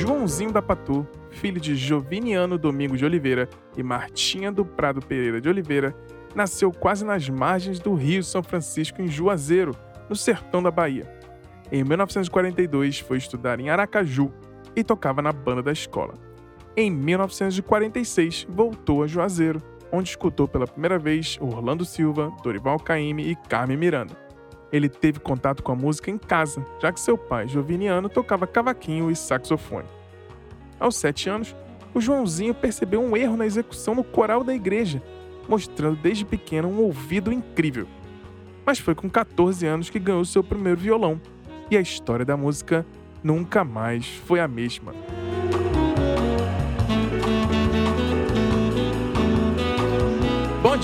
Joãozinho da Patu, filho de Joviniano Domingos de Oliveira e Martinha do Prado Pereira de Oliveira, nasceu quase nas margens do Rio São Francisco, em Juazeiro, no sertão da Bahia. Em 1942, foi estudar em Aracaju e tocava na banda da escola. Em 1946, voltou a Juazeiro, onde escutou pela primeira vez Orlando Silva, Dorival Caymmi e Carmen Miranda. Ele teve contato com a música em casa, já que seu pai, Joviniano, tocava cavaquinho e saxofone. Aos sete anos, o Joãozinho percebeu um erro na execução no coral da igreja, mostrando desde pequeno um ouvido incrível. Mas foi com 14 anos que ganhou seu primeiro violão, e a história da música nunca mais foi a mesma.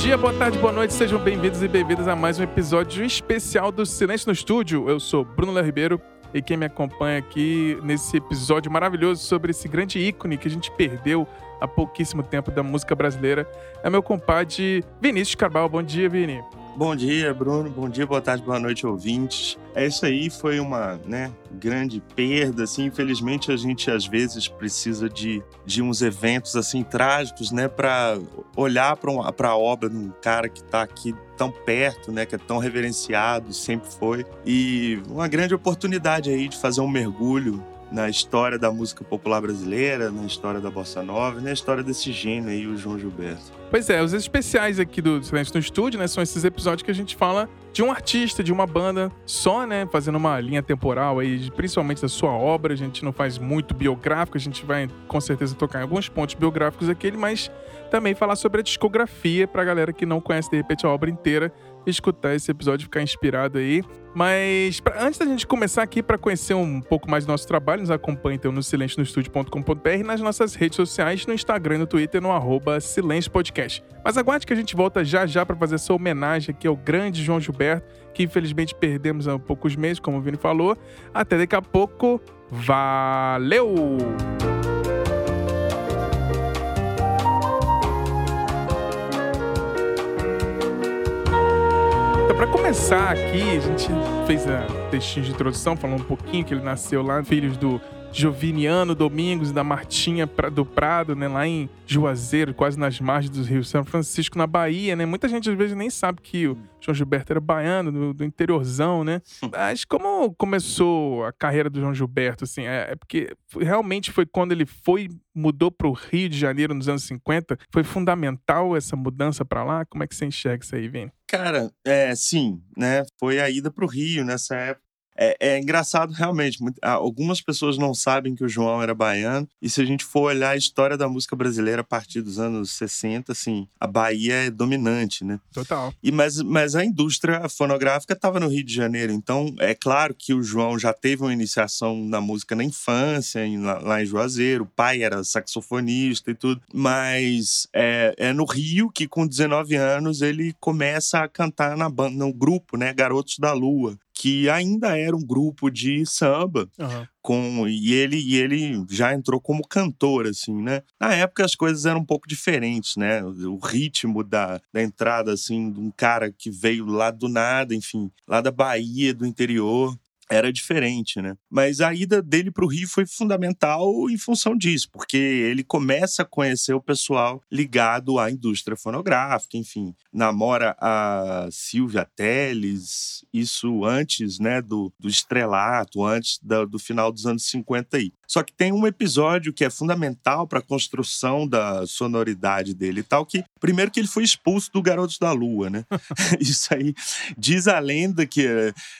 Dia, boa tarde, boa noite, sejam bem-vindos e bem-vindas a mais um episódio especial do Silêncio no Estúdio. Eu sou Bruno Léo Ribeiro e quem me acompanha aqui nesse episódio maravilhoso sobre esse grande ícone que a gente perdeu há pouquíssimo tempo da música brasileira é meu compadre Vinícius Cabral. Bom dia, Vini. Bom dia, Bruno. Bom dia, boa tarde, boa noite, ouvintes. É isso aí, foi uma né, grande perda, assim. Infelizmente, a gente às vezes precisa de, de uns eventos assim trágicos, né, para olhar para a obra de um cara que está aqui tão perto, né, que é tão reverenciado, sempre foi. E uma grande oportunidade aí de fazer um mergulho na história da música popular brasileira, na história da bossa nova, na história desse gênio aí, o João Gilberto. Pois é, os especiais aqui do Silêncio no Estúdio, né, são esses episódios que a gente fala de um artista, de uma banda só, né, fazendo uma linha temporal aí, principalmente da sua obra. A gente não faz muito biográfico, a gente vai com certeza tocar em alguns pontos biográficos aqui, mas também falar sobre a discografia pra galera que não conhece de repente a obra inteira escutar esse episódio e ficar inspirado aí. Mas pra, antes da gente começar aqui para conhecer um pouco mais do nosso trabalho, nos acompanhe então no silencionostudio.com.br e nas nossas redes sociais, no Instagram e no Twitter, no arroba Silêncio Podcast. Mas aguarde que a gente volta já já para fazer essa homenagem aqui ao grande João Gilberto, que infelizmente perdemos há poucos meses, como o Vini falou. Até daqui a pouco. Valeu! Para começar aqui, a gente fez a textinho de introdução, falando um pouquinho que ele nasceu lá, filhos do Joviniano Domingos da Martinha do Prado, né, lá em Juazeiro, quase nas margens do Rio São Francisco, na Bahia, né? Muita gente às vezes nem sabe que o João Gilberto era baiano, do, do interiorzão, né? Mas como começou a carreira do João Gilberto, assim, é, é porque realmente foi quando ele foi, mudou para o Rio de Janeiro nos anos 50, foi fundamental essa mudança para lá? Como é que você enxerga isso aí, Vini? Cara, é, sim, né? Foi a ida para o Rio nessa época. É, é, engraçado, realmente. Algumas pessoas não sabem que o João era baiano. E se a gente for olhar a história da música brasileira a partir dos anos 60, assim, a Bahia é dominante, né? Total. E, mas, mas a indústria fonográfica estava no Rio de Janeiro. Então, é claro que o João já teve uma iniciação na música na infância, em, lá, lá, em Juazeiro. O pai era saxofonista e tudo. Mas é, é no Rio que, com 19 anos, ele começa a cantar na banda, no grupo, né? Garotos da Lua que ainda era um grupo de samba. Uhum. Com, e, ele, e ele já entrou como cantor, assim, né? Na época as coisas eram um pouco diferentes, né? O, ritmo da, da entrada, assim, de um cara que veio lá do nada, enfim, lá da Bahia, do interior, era diferente, né? Mas a ida dele para o Rio foi fundamental em função disso, porque ele começa a conhecer o pessoal ligado à indústria fonográfica, enfim, namora a Silvia Teles, isso antes, né, do, do estrelato, antes da, do final dos anos 50 aí. Só que tem um episódio que é fundamental para a construção da sonoridade dele e tal, que primeiro que ele foi expulso do Garotos da Lua, né? Isso aí diz a lenda que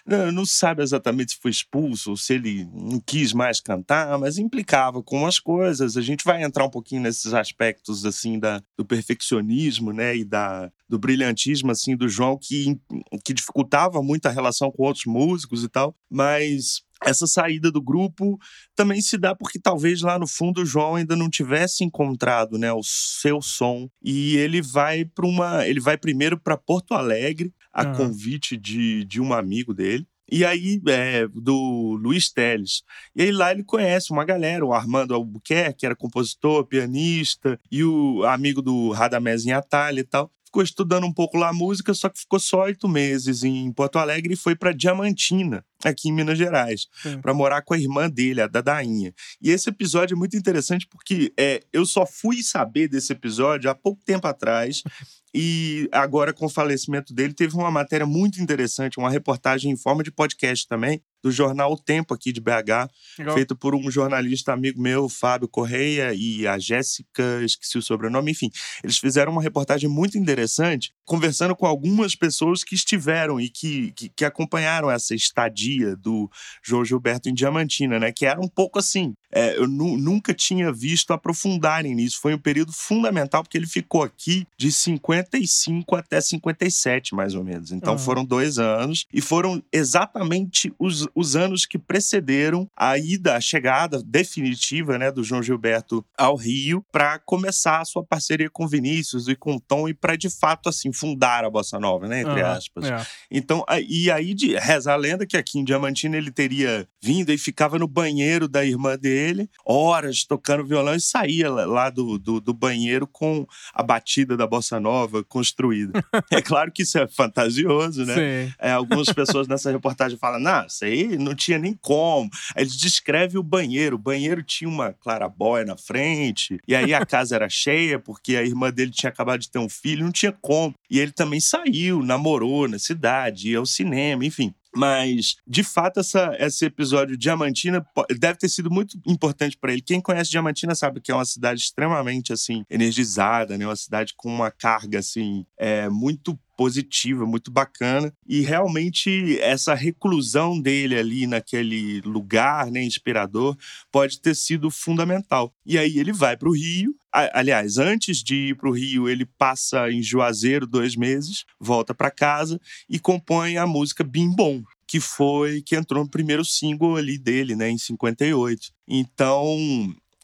não, não sabe exatamente se foi expulso ou se ele não quis mais cantar, mas implicava com as coisas. A gente vai entrar um pouquinho nesses aspectos assim da, do perfeccionismo, né, e da do brilhantismo assim do João que que dificultava muito a relação com outros músicos e tal, mas essa saída do grupo também se dá porque talvez lá no fundo o João ainda não tivesse encontrado, né, o seu som e ele vai para uma, ele vai primeiro para Porto Alegre a uhum. convite de, de um amigo dele. E aí, é, do Luiz Teles. E aí lá ele conhece uma galera, o Armando Albuquerque, que era compositor, pianista, e o amigo do Radamés Atalha e tal. Ficou estudando um pouco lá a música, só que ficou só oito meses em Porto Alegre e foi para Diamantina, aqui em Minas Gerais, para morar com a irmã dele, a Dadainha. E esse episódio é muito interessante porque é, eu só fui saber desse episódio há pouco tempo atrás. E agora, com o falecimento dele, teve uma matéria muito interessante, uma reportagem em forma de podcast também, do jornal O Tempo aqui de BH, Legal. feito por um jornalista amigo meu, Fábio Correia, e a Jéssica, esqueci o sobrenome, enfim. Eles fizeram uma reportagem muito interessante, conversando com algumas pessoas que estiveram e que, que, que acompanharam essa estadia do João Gilberto em Diamantina, né? Que era um pouco assim. É, eu nunca tinha visto aprofundarem nisso. Foi um período fundamental, porque ele ficou aqui de 55 até 57, mais ou menos. Então uhum. foram dois anos, e foram exatamente os os anos que precederam a ida, a chegada definitiva né, do João Gilberto ao Rio para começar a sua parceria com Vinícius e com Tom e para de fato assim fundar a bossa nova, né, entre aspas. É. Então, e aí de reza a lenda que aqui em Diamantina ele teria vindo e ficava no banheiro da irmã dele, horas tocando violão e saía lá do, do, do banheiro com a batida da bossa nova construída. é claro que isso é fantasioso, né? É, algumas pessoas nessa reportagem falam, não, isso aí não tinha nem como. Aí ele descreve o banheiro. O banheiro tinha uma clarabóia na frente, e aí a casa era cheia, porque a irmã dele tinha acabado de ter um filho, não tinha como. E ele também saiu, namorou na cidade, ia ao cinema, enfim. Mas, de fato, essa, esse episódio Diamantina deve ter sido muito importante para ele. Quem conhece Diamantina sabe que é uma cidade extremamente assim energizada, né? Uma cidade com uma carga assim é, muito positiva, muito bacana. E realmente essa reclusão dele ali naquele lugar, né, inspirador, pode ter sido fundamental. E aí ele vai para o Rio. Aliás, antes de ir para o Rio, ele passa em Juazeiro dois meses, volta para casa e compõe a música Bim Bom, que foi que entrou no primeiro single ali dele, né, em 58. Então,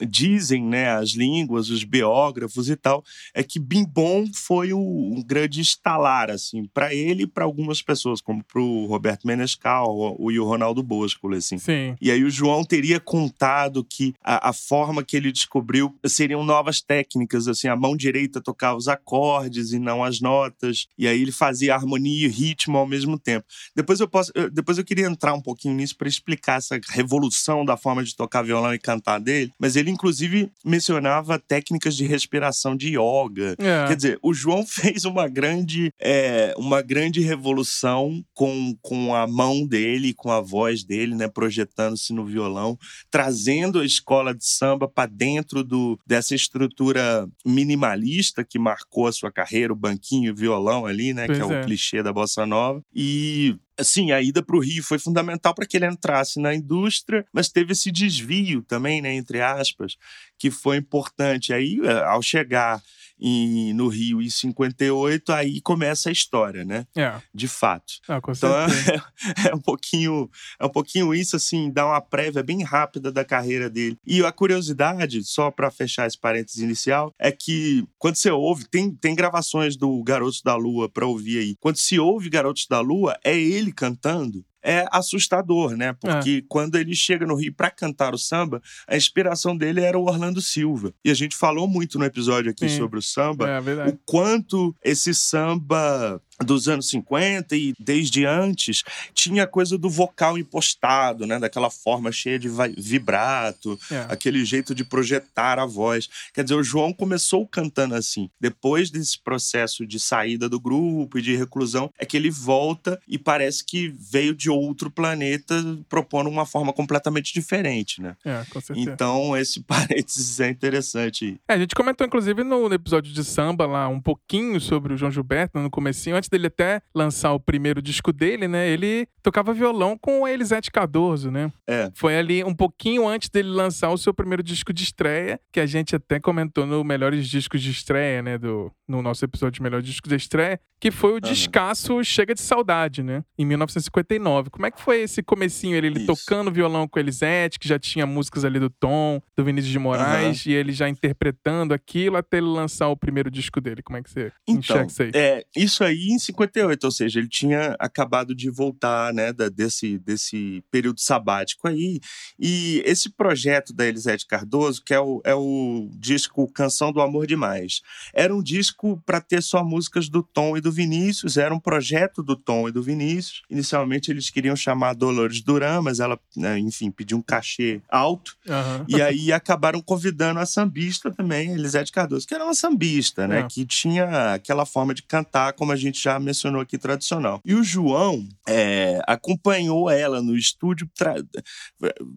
dizem, né, as línguas, os biógrafos e tal, é que Bimbom foi um grande estalar, assim, para ele e para algumas pessoas, como para o Roberto Menescal o, e o Ronaldo Bosco, assim. Sim. E aí o João teria contado que a, a, forma que ele descobriu seriam novas técnicas, assim, a mão direita tocava os acordes e não as notas, e aí ele fazia harmonia e ritmo ao mesmo tempo. Depois eu posso, depois eu queria entrar um pouquinho nisso para explicar essa revolução da forma de tocar violão e cantar dele, mas ele ele, inclusive, mencionava técnicas de respiração de yoga. É. Quer dizer, o João fez uma grande, é, uma grande revolução com, com a mão dele, com a voz dele, né, projetando-se no violão, trazendo a escola de samba para dentro do, dessa estrutura minimalista que marcou a sua carreira, o banquinho, o violão ali, né, pois que é, é o clichê da bossa nova. E assim, a ida para o Rio foi fundamental para que ele entrasse na indústria, mas teve esse desvio também, né, entre aspas, que foi importante. Aí, eh, ao chegar em, no Rio em 58, aí começa a história, né? É. De fato. Ah, então é, é, um pouquinho, é um pouquinho isso, assim, dá uma prévia bem rápida da carreira dele. E a curiosidade, só para fechar esse parênteses inicial, é que quando você ouve, tem, tem gravações do Garotos da Lua para ouvir aí. Quando se ouve Garotos da Lua, é ele cantando é assustador, né? Porque é. quando ele chega no Rio para cantar o samba, a inspiração dele era o Orlando Silva. E a gente falou muito no episódio aqui Sim. sobre o samba, é, o quanto esse samba dos anos 50 e desde antes tinha coisa do vocal impostado, né, daquela forma cheia de vibrato, é. aquele jeito de projetar a voz. Quer dizer, o João começou cantando assim. Depois desse processo de saída do grupo e de reclusão, é que ele volta e parece que veio de outro planeta propondo uma forma completamente diferente, né? É, com certeza. Então, esse parênteses é interessante. É, a gente comentou inclusive no episódio de samba lá um pouquinho sobre o João Gilberto no comecinho, antes dele até lançar o primeiro disco dele, né? Ele tocava violão com o Elisete Cardoso, né? É. Foi ali um pouquinho antes dele lançar o seu primeiro disco de estreia, que a gente até comentou no Melhores Discos de Estreia, né? Do, no nosso episódio de Melhores Discos de Estreia, que foi o descasso Chega de Saudade, né? Em 1959. Como é que foi esse comecinho? Ele, ele tocando violão com Elisete, que já tinha músicas ali do Tom, do Vinícius de Moraes, uhum. e ele já interpretando aquilo até ele lançar o primeiro disco dele. Como é que você então, enxerga isso aí? É, isso aí em 58, ou seja, ele tinha acabado de voltar, né, da, desse, desse período sabático aí. E esse projeto da Elisete Cardoso, que é o, é o disco Canção do Amor Demais, era um disco para ter só músicas do Tom e do Vinícius, era um projeto do Tom e do Vinícius. Inicialmente eles queriam chamar Dolores Duran, mas ela, né, enfim, pediu um cachê alto. Uhum. E aí acabaram convidando a sambista também, Elisete Cardoso, que era uma sambista, né? É. Que tinha aquela forma de cantar, como a gente já mencionou aqui, tradicional. E o João é, acompanhou ela no estúdio. tra-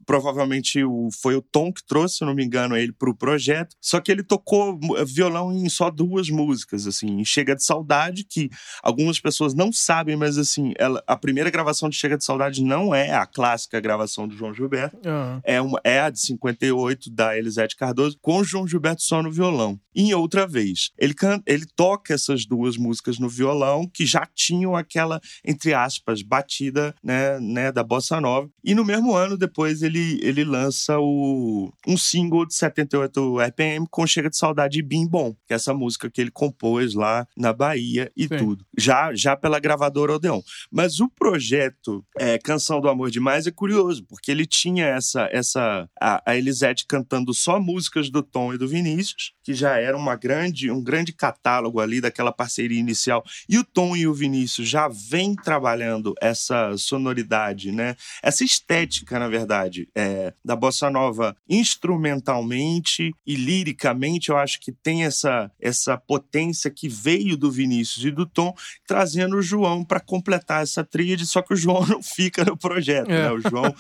Provavelmente o, foi o Tom que trouxe, se não me engano, ele para o projeto. Só que ele tocou mu- violão em só duas músicas, assim. Chega de Saudade, que algumas pessoas não sabem, mas assim, ela, a primeira gravação de Chega de Saudade não é a clássica gravação do João Gilberto Uhum. é, uma, é a de 58 da Elisete Cardoso, com o João Gilberto só no violão. Em outra vez, ele, ele toca essas duas músicas no violão, que já tinham aquela, entre aspas, batida né, né, da bossa nova. E no mesmo ano, depois, ele, ele lança o, um single de 78 RPM com Chega de Saudade e Bim Bom, que é essa música que ele compôs lá na Bahia e Tudo. Já, já pela gravadora Odeon. Mas o projeto é, Canção do Amor Demais é curioso, porque ele tinha essa. essa a, a Elisete cantando só músicas do Tom e do Vinícius, que já era uma grande, um grande catálogo ali daquela parceria inicial. E o Tom e o Vinícius já vêm trabalhando essa sonoridade, né? Essa estética, na verdade, é, da bossa nova instrumentalmente e liricamente, eu acho que tem essa, essa potência que veio do Vinícius e do Tom, trazendo o João para completar essa tríade, só que o João não fica no projeto, É. né? O João,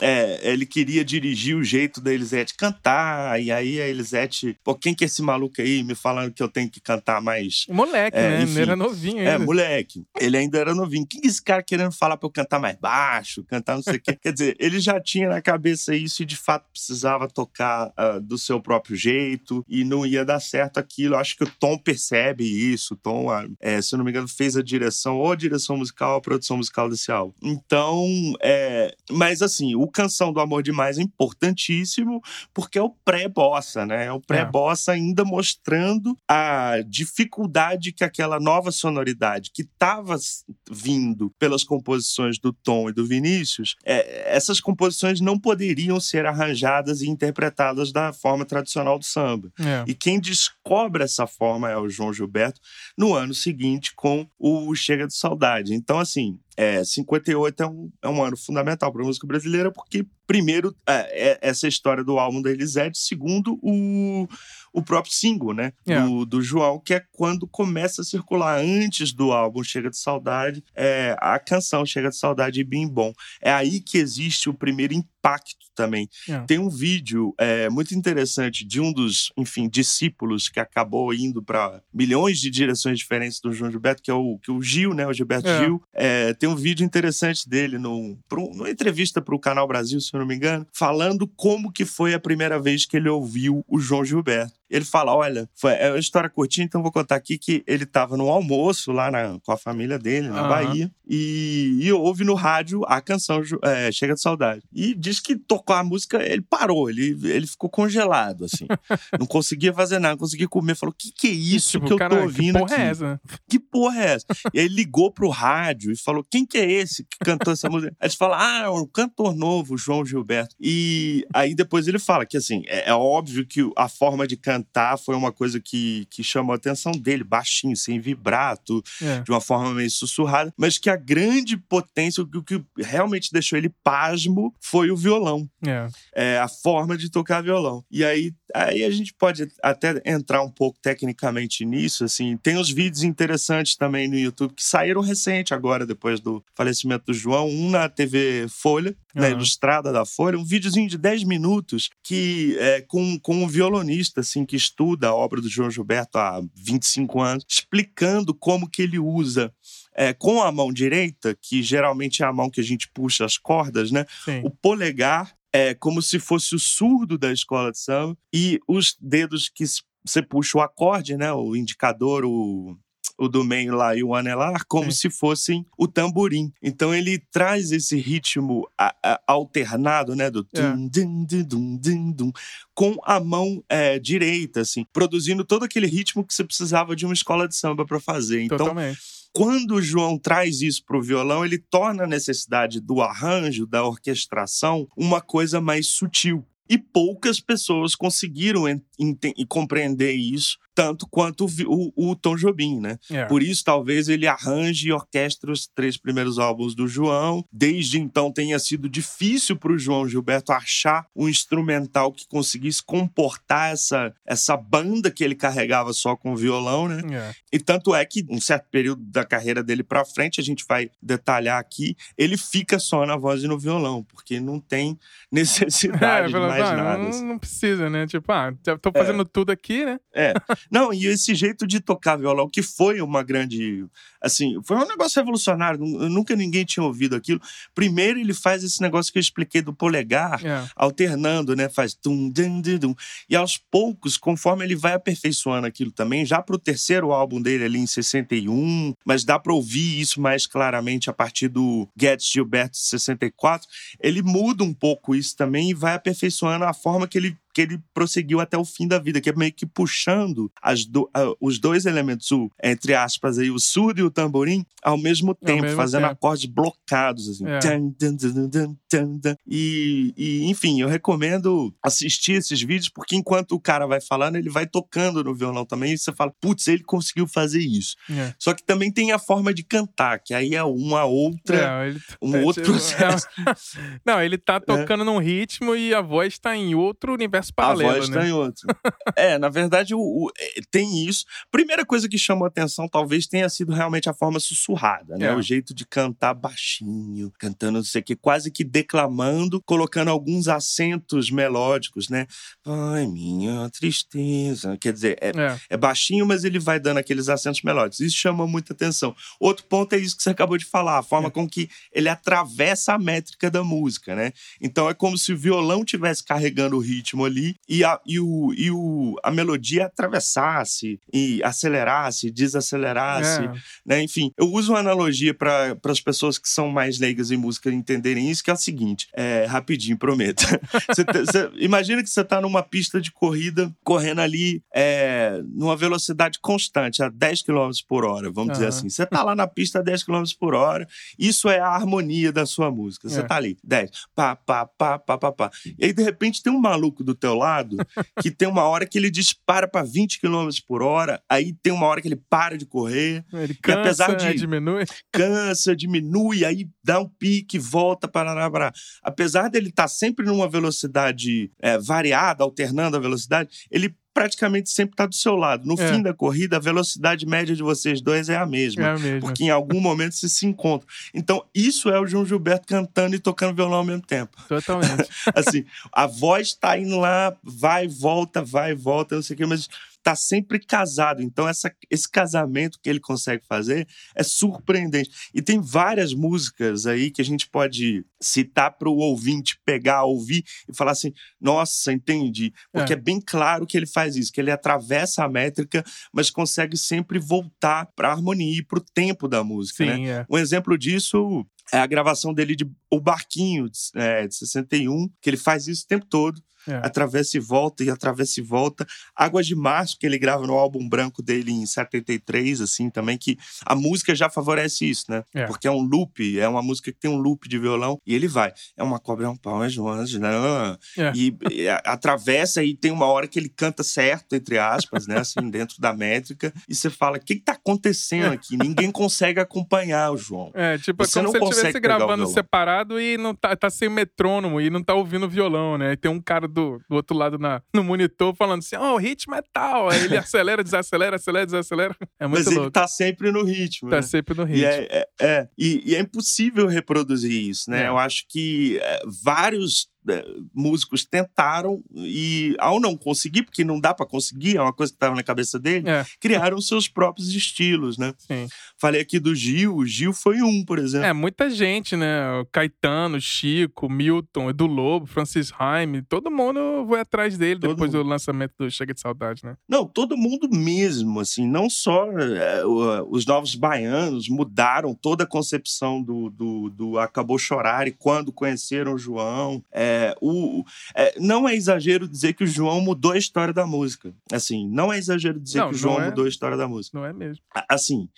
é, ele queria dirigir o jeito da Elisete cantar, e aí a Elisete, pô, quem que é esse maluco aí me falando que eu tenho que cantar mais Moleque, É, né? enfim. Ele era novinho é, ainda. moleque. Ele ainda era novinho. Quem que esse cara querendo falar pra eu cantar mais baixo, cantar não sei o quê? Quer dizer, ele já tinha na cabeça isso e de fato precisava tocar ah, do seu próprio jeito e não ia dar certo aquilo. Acho que o Tom percebe isso. O Tom, ah, é, se eu não me engano, fez a direção, ou a direção musical ou a produção musical desse álbum. Então, é, mas assim, o Canção do Amor Demais é importantíssimo porque é o pré-bossa, né? É o pré-bossa ainda mostrando a dificuldade que aquela nova sonoridade que estava vindo pelas composições do Tom e do Vinícius, é, essas composições não poderiam ser arranjadas e interpretadas da forma tradicional do samba. É. E quem descobre essa forma é o João Gilberto no ano seguinte com o Chega de Saudade. Então, assim, é, 58 é um, é um ano fundamental para a música brasileira, porque, primeiro, é, é essa história do álbum da Elisete, segundo, o, o próprio single, né? É. Do, do João, que é quando começa a circular antes do álbum Chega de Saudade, é, a canção Chega de Saudade e Bim Bom. É aí que existe o primeiro impacto também. É. Tem um vídeo é, muito interessante de um dos, enfim, discípulos que acabou indo para milhões de direções diferentes do João Gilberto, que é o, que o Gil, né? O Gilberto É. Gil. É, tem um vídeo interessante dele no, pro- numa entrevista para o Canal Brasil, se eu não me engano, falando como que foi a primeira vez que ele ouviu o João Gilberto. Ele fala: olha, foi, é uma história curtinha, então vou contar aqui que ele estava no almoço lá na- com a família dele, na Aham. Bahia, e, e ouve no rádio a canção é, Chega de Saudade. E diz que tocou a música, ele parou, ele, ele ficou congelado, assim. não conseguia fazer nada, não conseguia comer. Falou: que que é isso Tipo, que eu cara, tô ouvindo que porra aqui? é essa? que porra é essa? e aí ligou pro rádio e falou: quem que é esse que cantou essa música? Aí eles falam: ah, é um cantor novo, João Gilberto. E aí depois ele fala que, assim, é, é óbvio que a forma de cantar foi uma coisa que, que chamou a atenção dele, baixinho, sem vibrato, É. de uma forma meio sussurrada, mas que a grande potência, o que, o que realmente deixou ele pasmo foi o violão É. é, a forma de tocar violão. E aí, aí a gente pode até entrar um pouco tecnicamente nisso, assim. Tem uns vídeos interessantes também no YouTube que saíram recente agora, depois do falecimento do João. Um na TV Folha, na Aham. Ilustrada da Folha, um videozinho de 10 minutos que é com, com um violonista, assim, que estuda a obra do João Gilberto há 25 anos, explicando como que ele usa é, com a mão direita, que geralmente é a mão que a gente puxa as cordas, né? Sim. O polegar é como se fosse o surdo da escola de samba e os dedos que você puxa o acorde, né? O indicador, o, o do meio lá e o anelar, como Sim. se fossem o tamborim. Então ele traz esse ritmo a- a- alternado, né? Do É. dum, dum, dum, dum, dum, dum, com a mão é, direita, assim, produzindo todo aquele ritmo que você precisava de uma escola de samba para fazer. Então Totalmente. quando o João traz isso para o violão, ele torna a necessidade do arranjo, da orquestração, uma coisa mais sutil. E poucas pessoas conseguiram compreender isso tanto quanto o, o, Tom Jobim, né? É. Por isso, talvez ele arranje e orquestre os três primeiros álbuns do João. Desde então, tenha sido difícil para o João Gilberto achar um instrumental que conseguisse comportar essa, essa banda que ele carregava só com violão, né? É. E tanto é que, um certo período da carreira dele para frente, a gente vai detalhar aqui, ele fica só na voz e no violão, porque não tem necessidade É, de mais ah, nada. não, assim. não precisa, né? Tipo, ah, tô fazendo tudo aqui, né? É. Não, e esse jeito de tocar violão, que foi uma grande. Assim, foi um negócio revolucionário. nu- Nunca ninguém tinha ouvido aquilo. Primeiro, ele faz esse negócio que eu expliquei do polegar, É. alternando, né? Faz tum, dum, dum, dum. E aos poucos, conforme ele vai aperfeiçoando aquilo também, já pro terceiro álbum dele ali em 61, mas dá pra ouvir isso mais claramente a partir do Guedes Gilberto 64, ele muda um pouco isso também e vai aperfeiçoando a forma que ele que ele prosseguiu até o fim da vida, que é meio que puxando do- ah, os dois elementos, o, entre aspas, aí, o surdo e o tamborim, ao mesmo tempo, mesmo fazendo tempo. acordes blocados, assim. É. Tan, tan, tan. E, e, enfim, eu recomendo assistir esses vídeos, porque enquanto o cara vai falando, ele vai tocando no violão também, e você fala, putz, ele conseguiu fazer isso. É. Só que também tem a forma de cantar, que aí é uma outra, É, ele- um é, outro processo. Não, ele tá tocando num ritmo e a voz tá em outro universo A paralelo, voz né? tá em outro. é, na verdade, o, o- é, tem isso. Primeira coisa que chamou atenção talvez tenha sido realmente a forma sussurrada, né? É. O jeito de cantar baixinho, cantando não sei o que, quase que declamando, colocando alguns acentos melódicos, né? Ai, minha tristeza. Quer dizer, é, É. é baixinho, mas ele vai dando aqueles acentos melódicos. Isso chama muita atenção. Outro ponto é isso que você acabou de falar, a forma É. com que ele atravessa a métrica da música, né? Então é como se o violão tivesse carregando o ritmo ali e a, e o, e o, a melodia atravessasse e acelerasse, desacelerasse, É. né? Enfim, eu uso uma analogia para as pessoas que são mais leigas em música entenderem isso, que é o seguinte, é, rapidinho, prometo. Você tá- você- imagina que você está numa pista de corrida, correndo ali é, numa velocidade constante, a 10 km por hora, vamos dizer Aham. assim. Você está lá na pista a 10 km por hora, isso é a harmonia da sua música. Você É. tá ali, 10, pá, pá, pá, pá, pá, pá. E aí, de repente, tem um maluco do teu lado que tem uma hora que ele dispara para 20 km por hora, aí tem uma hora que ele para de correr, Ele E apesar cansa, de- diminui. cansa, diminui, aí dá um pique, volta para para Apesar dele estar sempre numa velocidade é, variada, alternando a velocidade, ele praticamente sempre está do seu lado. No É. fim da corrida, a velocidade média de vocês dois é a mesma. É mesmo. Porque em algum momento vocês se encontram. Então, isso é o João Gilberto cantando e tocando violão ao mesmo tempo. Totalmente. Assim, a voz tá indo lá, vai, volta, vai, volta, não sei o quê, mas tá sempre casado. Então, essa, esse casamento que ele consegue fazer é surpreendente. E tem várias músicas aí que a gente pode citar para o ouvinte pegar, ouvir e falar assim: nossa, entendi. Porque é. É. bem claro que ele faz isso, que ele atravessa a métrica, mas consegue sempre voltar para a harmonia e para o tempo da música. né? Sim, é. Um exemplo disso é a gravação dele de O Barquinho, de, é, de 61, que ele faz isso o tempo todo. É. Atravessa e volta, e atravessa e volta. Águas de Março, que ele grava no álbum branco dele em 73, assim, também, que a música já favorece isso, né? É. Porque é um loop, é uma música que tem um loop de violão, e ele vai. É uma cobra, é um pau, é Jonas, né? É. E, e a- atravessa e tem uma hora que ele canta certo, entre aspas, né? Assim, dentro da métrica, e você fala: o que, que tá acontecendo aqui? Ninguém consegue acompanhar o João. É, tipo, é Você como não se ele estivesse gravando separado e não tá, tá sem metrônomo e não tá ouvindo violão, né? E tem um cara do, do outro lado na, no monitor falando assim, ó, o ritmo é tal. Aí ele acelera, desacelera, acelera, desacelera. É muito Mas ele louco. tá sempre no ritmo. Tá né? sempre no E ritmo. é, é- é. E, e é impossível reproduzir isso, né? É. Eu acho que é, vários músicos tentaram e, ao não conseguir, porque não dá pra conseguir, é uma coisa que estava na cabeça dele, É, criaram seus próprios estilos, né? sim. Falei aqui do Gil, o Gil foi um, por exemplo. É, muita gente, né? O Caetano, Chico, Milton, Edu Lobo, Francis Haime, todo mundo foi atrás dele Todo depois mundo. do lançamento do Chega de Saudade, né? Não, todo mundo mesmo, assim, não só é, os novos baianos mudaram toda a concepção do, do, do Acabou Chorar e quando conheceram o João. É, É, o, é, não é exagero dizer que o João mudou a história da música. Assim, não é exagero dizer Não, que o João é. mudou a história da música. Não é mesmo? Assim,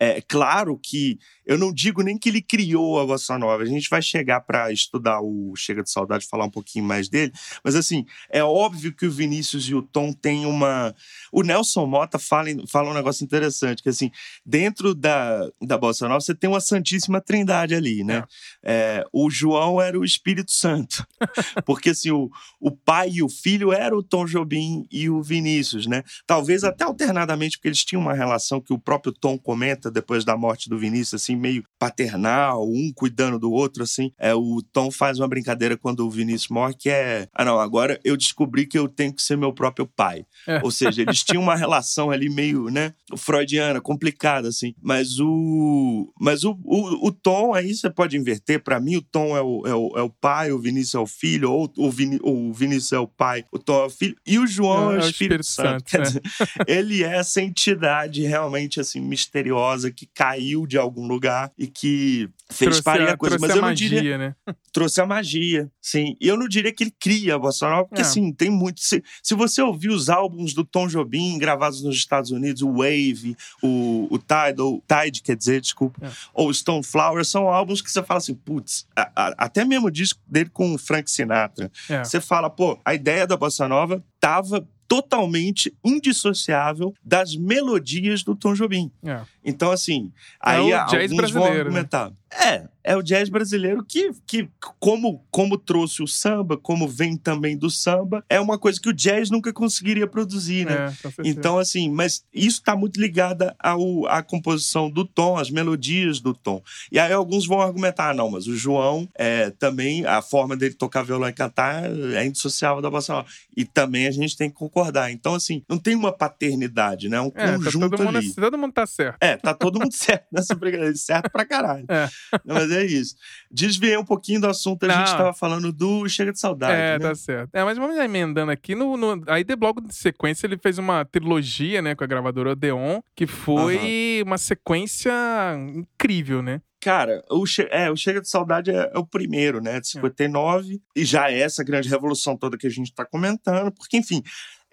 é claro que eu não digo nem que ele criou a bossa nova. A gente vai chegar para estudar o Chega de Saudade, falar um pouquinho mais dele. Mas assim, é óbvio que o Vinícius e o Tom têm uma. O Nelson Mota fala, fala um negócio interessante, que assim, dentro da, da bossa nova você tem uma santíssima trindade ali, né? É, o João era o Espírito Santo, porque assim o, o pai e o filho eram o Tom Jobim e o Vinícius, né? Talvez até alternadamente, porque eles tinham uma relação que o próprio Tom comenta depois da morte do Vinícius, assim, meio paternal, um cuidando do outro, assim. É, o Tom faz uma brincadeira quando o Vinícius morre, que é: ah, não, agora eu descobri que eu tenho que ser meu próprio pai. É. Ou seja, eles tinham uma relação ali meio, né, freudiana, complicada, assim. Mas o. Mas o, o, o Tom, aí você pode inverter. Pra mim, o Tom é o, é o, é o pai, o Vinícius é o filho, ou o, Vini, o Vinícius é o pai, o Tom é o filho, e o João é, o Espírito, Santo. Quer é. dizer, ele é essa entidade realmente assim misteriosa que caiu de algum lugar e que fez Trouxe parir a, coisa. Mas eu não magia, diria né? trouxe a magia, sim. E eu não diria que ele cria a bossa nova, porque É. assim, tem muito. Se, se você ouvir os álbuns do Tom Jobim gravados nos Estados Unidos, o Wave, o, o Tide, ou Tide, quer dizer, desculpa, É. ou Stone Flower, são álbuns que você fala assim, putz, até mesmo o disco dele com o Frank Sinatra. É. Você fala, pô, a ideia da bossa nova tava totalmente indissociável das melodias do Tom Jobim. É. Então, assim, É aí o jazz alguns vão brasileiro, né? argumentar. É, é o jazz brasileiro que, que como, como trouxe o samba, como vem também do samba, é uma coisa que o jazz nunca conseguiria produzir, né? É. Então, assim, mas isso está muito ligado ao, à composição do tom, às melodias do tom. E aí alguns vão argumentar, ah, não, mas o João é, também, a forma dele tocar violão e cantar é indissociável da bossa nova. E também a gente tem que concordar. Então, assim, não tem uma paternidade, né? É um É, tá conjunto todo, mundo, ali. todo mundo tá certo. É, tá todo mundo certo nessa brincadeira. Certo pra caralho. É. Mas é isso. Desviei um pouquinho do assunto. A gente Não. tava falando do Chega de Saudade. É, né? tá certo. É, mas vamos emendando aqui. No, no- aí, de logo de sequência, ele fez uma trilogia, né, com a gravadora Odeon, que foi uma sequência incrível, né? Cara, o, che é, o Chega de Saudade é, é o primeiro, né? De 59. E já é essa grande revolução toda que a gente tá comentando. Porque, enfim,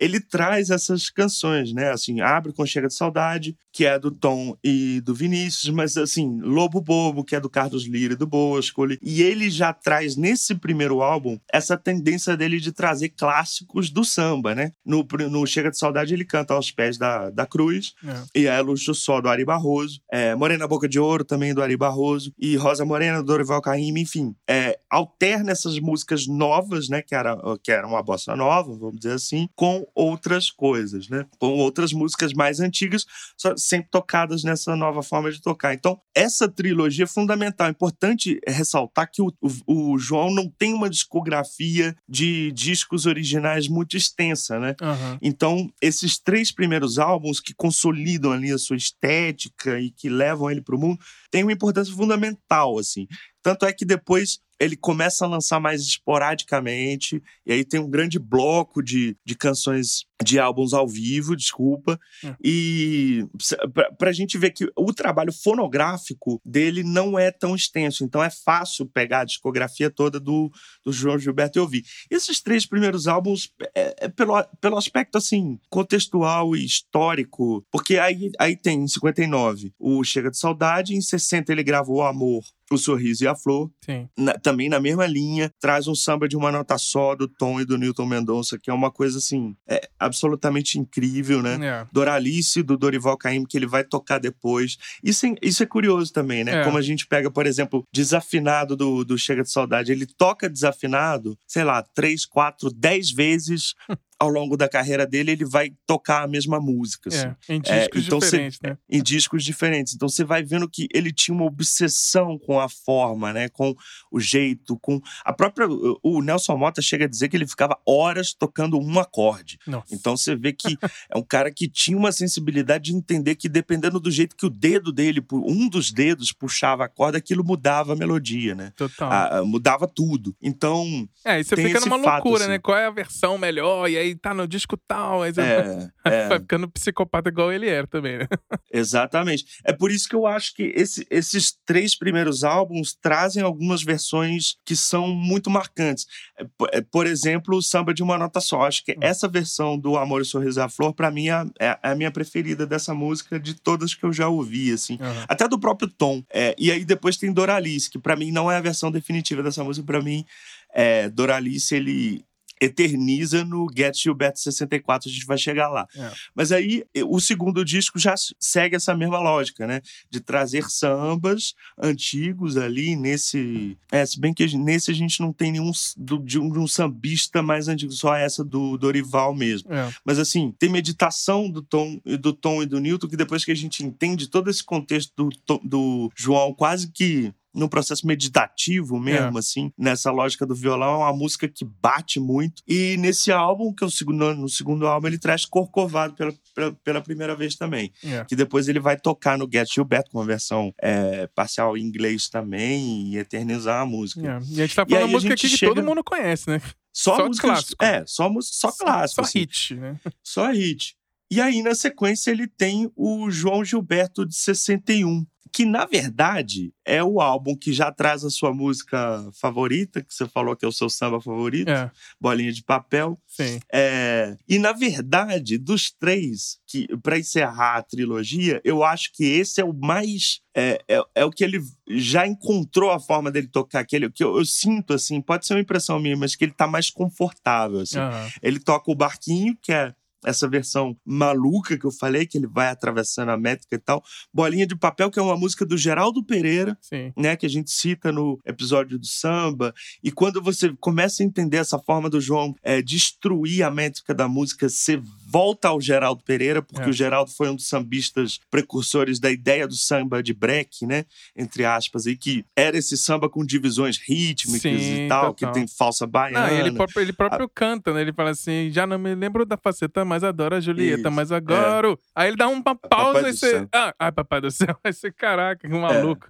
ele traz essas canções, né? Assim, abre com Chega de Saudade, que é do Tom e do Vinícius, mas assim, Lobo Bobo, que é do Carlos Lira e do Boscoli. E ele já traz nesse primeiro álbum essa tendência dele de trazer clássicos do samba, né? No, no Chega de Saudade ele canta aos pés da, da cruz, É. e é Luxo Só do Ari Barroso, é, Morena Boca de Ouro também do Ari Barroso, e Rosa Morena do Dorival Caymmi, enfim. É, alterna essas músicas novas, né, que era, que era uma bossa nova, vamos dizer assim, com outras coisas, né? Com outras músicas mais antigas, só sempre tocadas nessa nova forma de tocar. Então, essa trilogia é fundamental. É importante ressaltar que o, o, o João não tem uma discografia de discos originais muito extensa, né? Aham. Então, esses três primeiros álbuns que consolidam ali a sua estética e que levam ele para o mundo, têm uma importância fundamental, assim. Tanto é que depois ele começa a lançar mais esporadicamente, e aí tem um grande bloco de, de canções de álbuns ao vivo, desculpa. Hum. E pra, pra gente ver que o trabalho fonográfico dele não é tão extenso, então é fácil pegar a discografia toda do, do João Gilberto e ouvir. Esses três primeiros álbuns, é, é pelo, pelo aspecto assim, contextual e histórico, porque aí, aí tem em 59 o Chega de Saudade, em 60 ele gravou O Amor, O Sorriso e a Flor, Sim. na- também na mesma linha, traz um samba de uma nota só do Tom e do Newton Mendonça, que é uma coisa assim, é absolutamente incrível, né? É. Doralice, do Dorival Caymmi, que ele vai tocar depois. Isso é, isso é curioso também, né? É. Como a gente pega, por exemplo, Desafinado do, do Chega de Saudade. Ele toca desafinado, sei lá, três, quatro, dez vezes ao longo da carreira dele, ele vai tocar a mesma música. assim É, em discos então cê- diferentes, né? em discos diferentes. Então você vai vendo que ele tinha uma obsessão com a forma, né? Com o jeito, com a própria. O Nelson Mota chega a dizer que ele ficava horas tocando um acorde. Nossa. Então você vê que é um cara que tinha uma sensibilidade de entender que dependendo do jeito que o dedo dele, um dos dedos puxava a corda, aquilo mudava a melodia, né? Total. Ah, ah, mudava tudo. Então, é, e você fica numa fato, loucura, assim. né? Qual é a versão melhor? E aí tá no disco tal. Aí você É, é. vai ficando psicopata igual ele era também, né? Exatamente. É por isso que eu acho que esse- esses três primeiros álbuns trazem algumas versões que são muito marcantes. É, é, Por exemplo, o Samba de uma Nota Só. Acho que essa versão do Amor e Sorriso à Flor, pra mim, é, é a minha preferida dessa música de todas que eu já ouvi, assim. Aham. Até do próprio Tom. É, e aí depois tem Doralice, que pra mim não é a versão definitiva dessa música. Pra mim, é, Doralice, ele eterniza no Get Gilberto 64, a gente vai chegar lá. É. Mas aí o segundo disco já segue essa mesma lógica, né? De trazer sambas antigos ali nesse. É, se bem que nesse a gente não tem nenhum do- de, um, de um sambista mais antigo, só essa do Dorival mesmo. É. Mas assim, tem meditação do Tom, e do Tom e do Newton, que depois que a gente entende todo esse contexto do, do João, quase que num processo meditativo mesmo, assim, nessa lógica do violão, é uma música que bate muito. E nesse álbum, que é o segundo, no segundo álbum, ele traz Corcovado pela, pela, pela primeira vez também. É. Que depois ele vai tocar no Get Gilberto, com uma versão é, parcial em inglês também, e eternizar a música. É. E a gente tá falando uma música aqui que chega- todo mundo conhece, né? Só, Só músicas, clássico. É, só, música- só clássico. Só assim. hit, né? Só hit. E aí, na sequência, ele tem o João Gilberto de 61, que na verdade é o álbum que já traz a sua música favorita, que você falou que é o seu samba favorito, É, Bolinha de Papel. sim. É, E na verdade, dos três, que para encerrar a trilogia, eu acho que esse é o mais. É, é, é o que ele já encontrou a forma dele tocar, que, ele, que eu, eu sinto assim, pode ser uma impressão minha, mas que ele tá mais confortável. Assim. Aham. Ele toca o barquinho, que é essa versão maluca que eu falei, que ele vai atravessando a métrica e tal. Bolinha de Papel, que é uma música do Geraldo Pereira, Sim. né, que a gente cita no episódio do samba. E quando você começa a entender essa forma do João é, destruir a métrica da música, você volta ao Geraldo Pereira, porque É. o Geraldo foi um dos sambistas precursores da ideia do samba de break, né, entre aspas, e que era esse samba com divisões rítmicas Sim, e tal, total. que tem falsa baiana. Não, ele próprio, ele próprio canta, né? Ele fala assim: já não me lembro da faceta, mas adoro a Julieta, Isso, é. mas agora. Aí ele dá uma pausa e você. Ah, ai, papai do céu. Aí você, caraca, que maluco.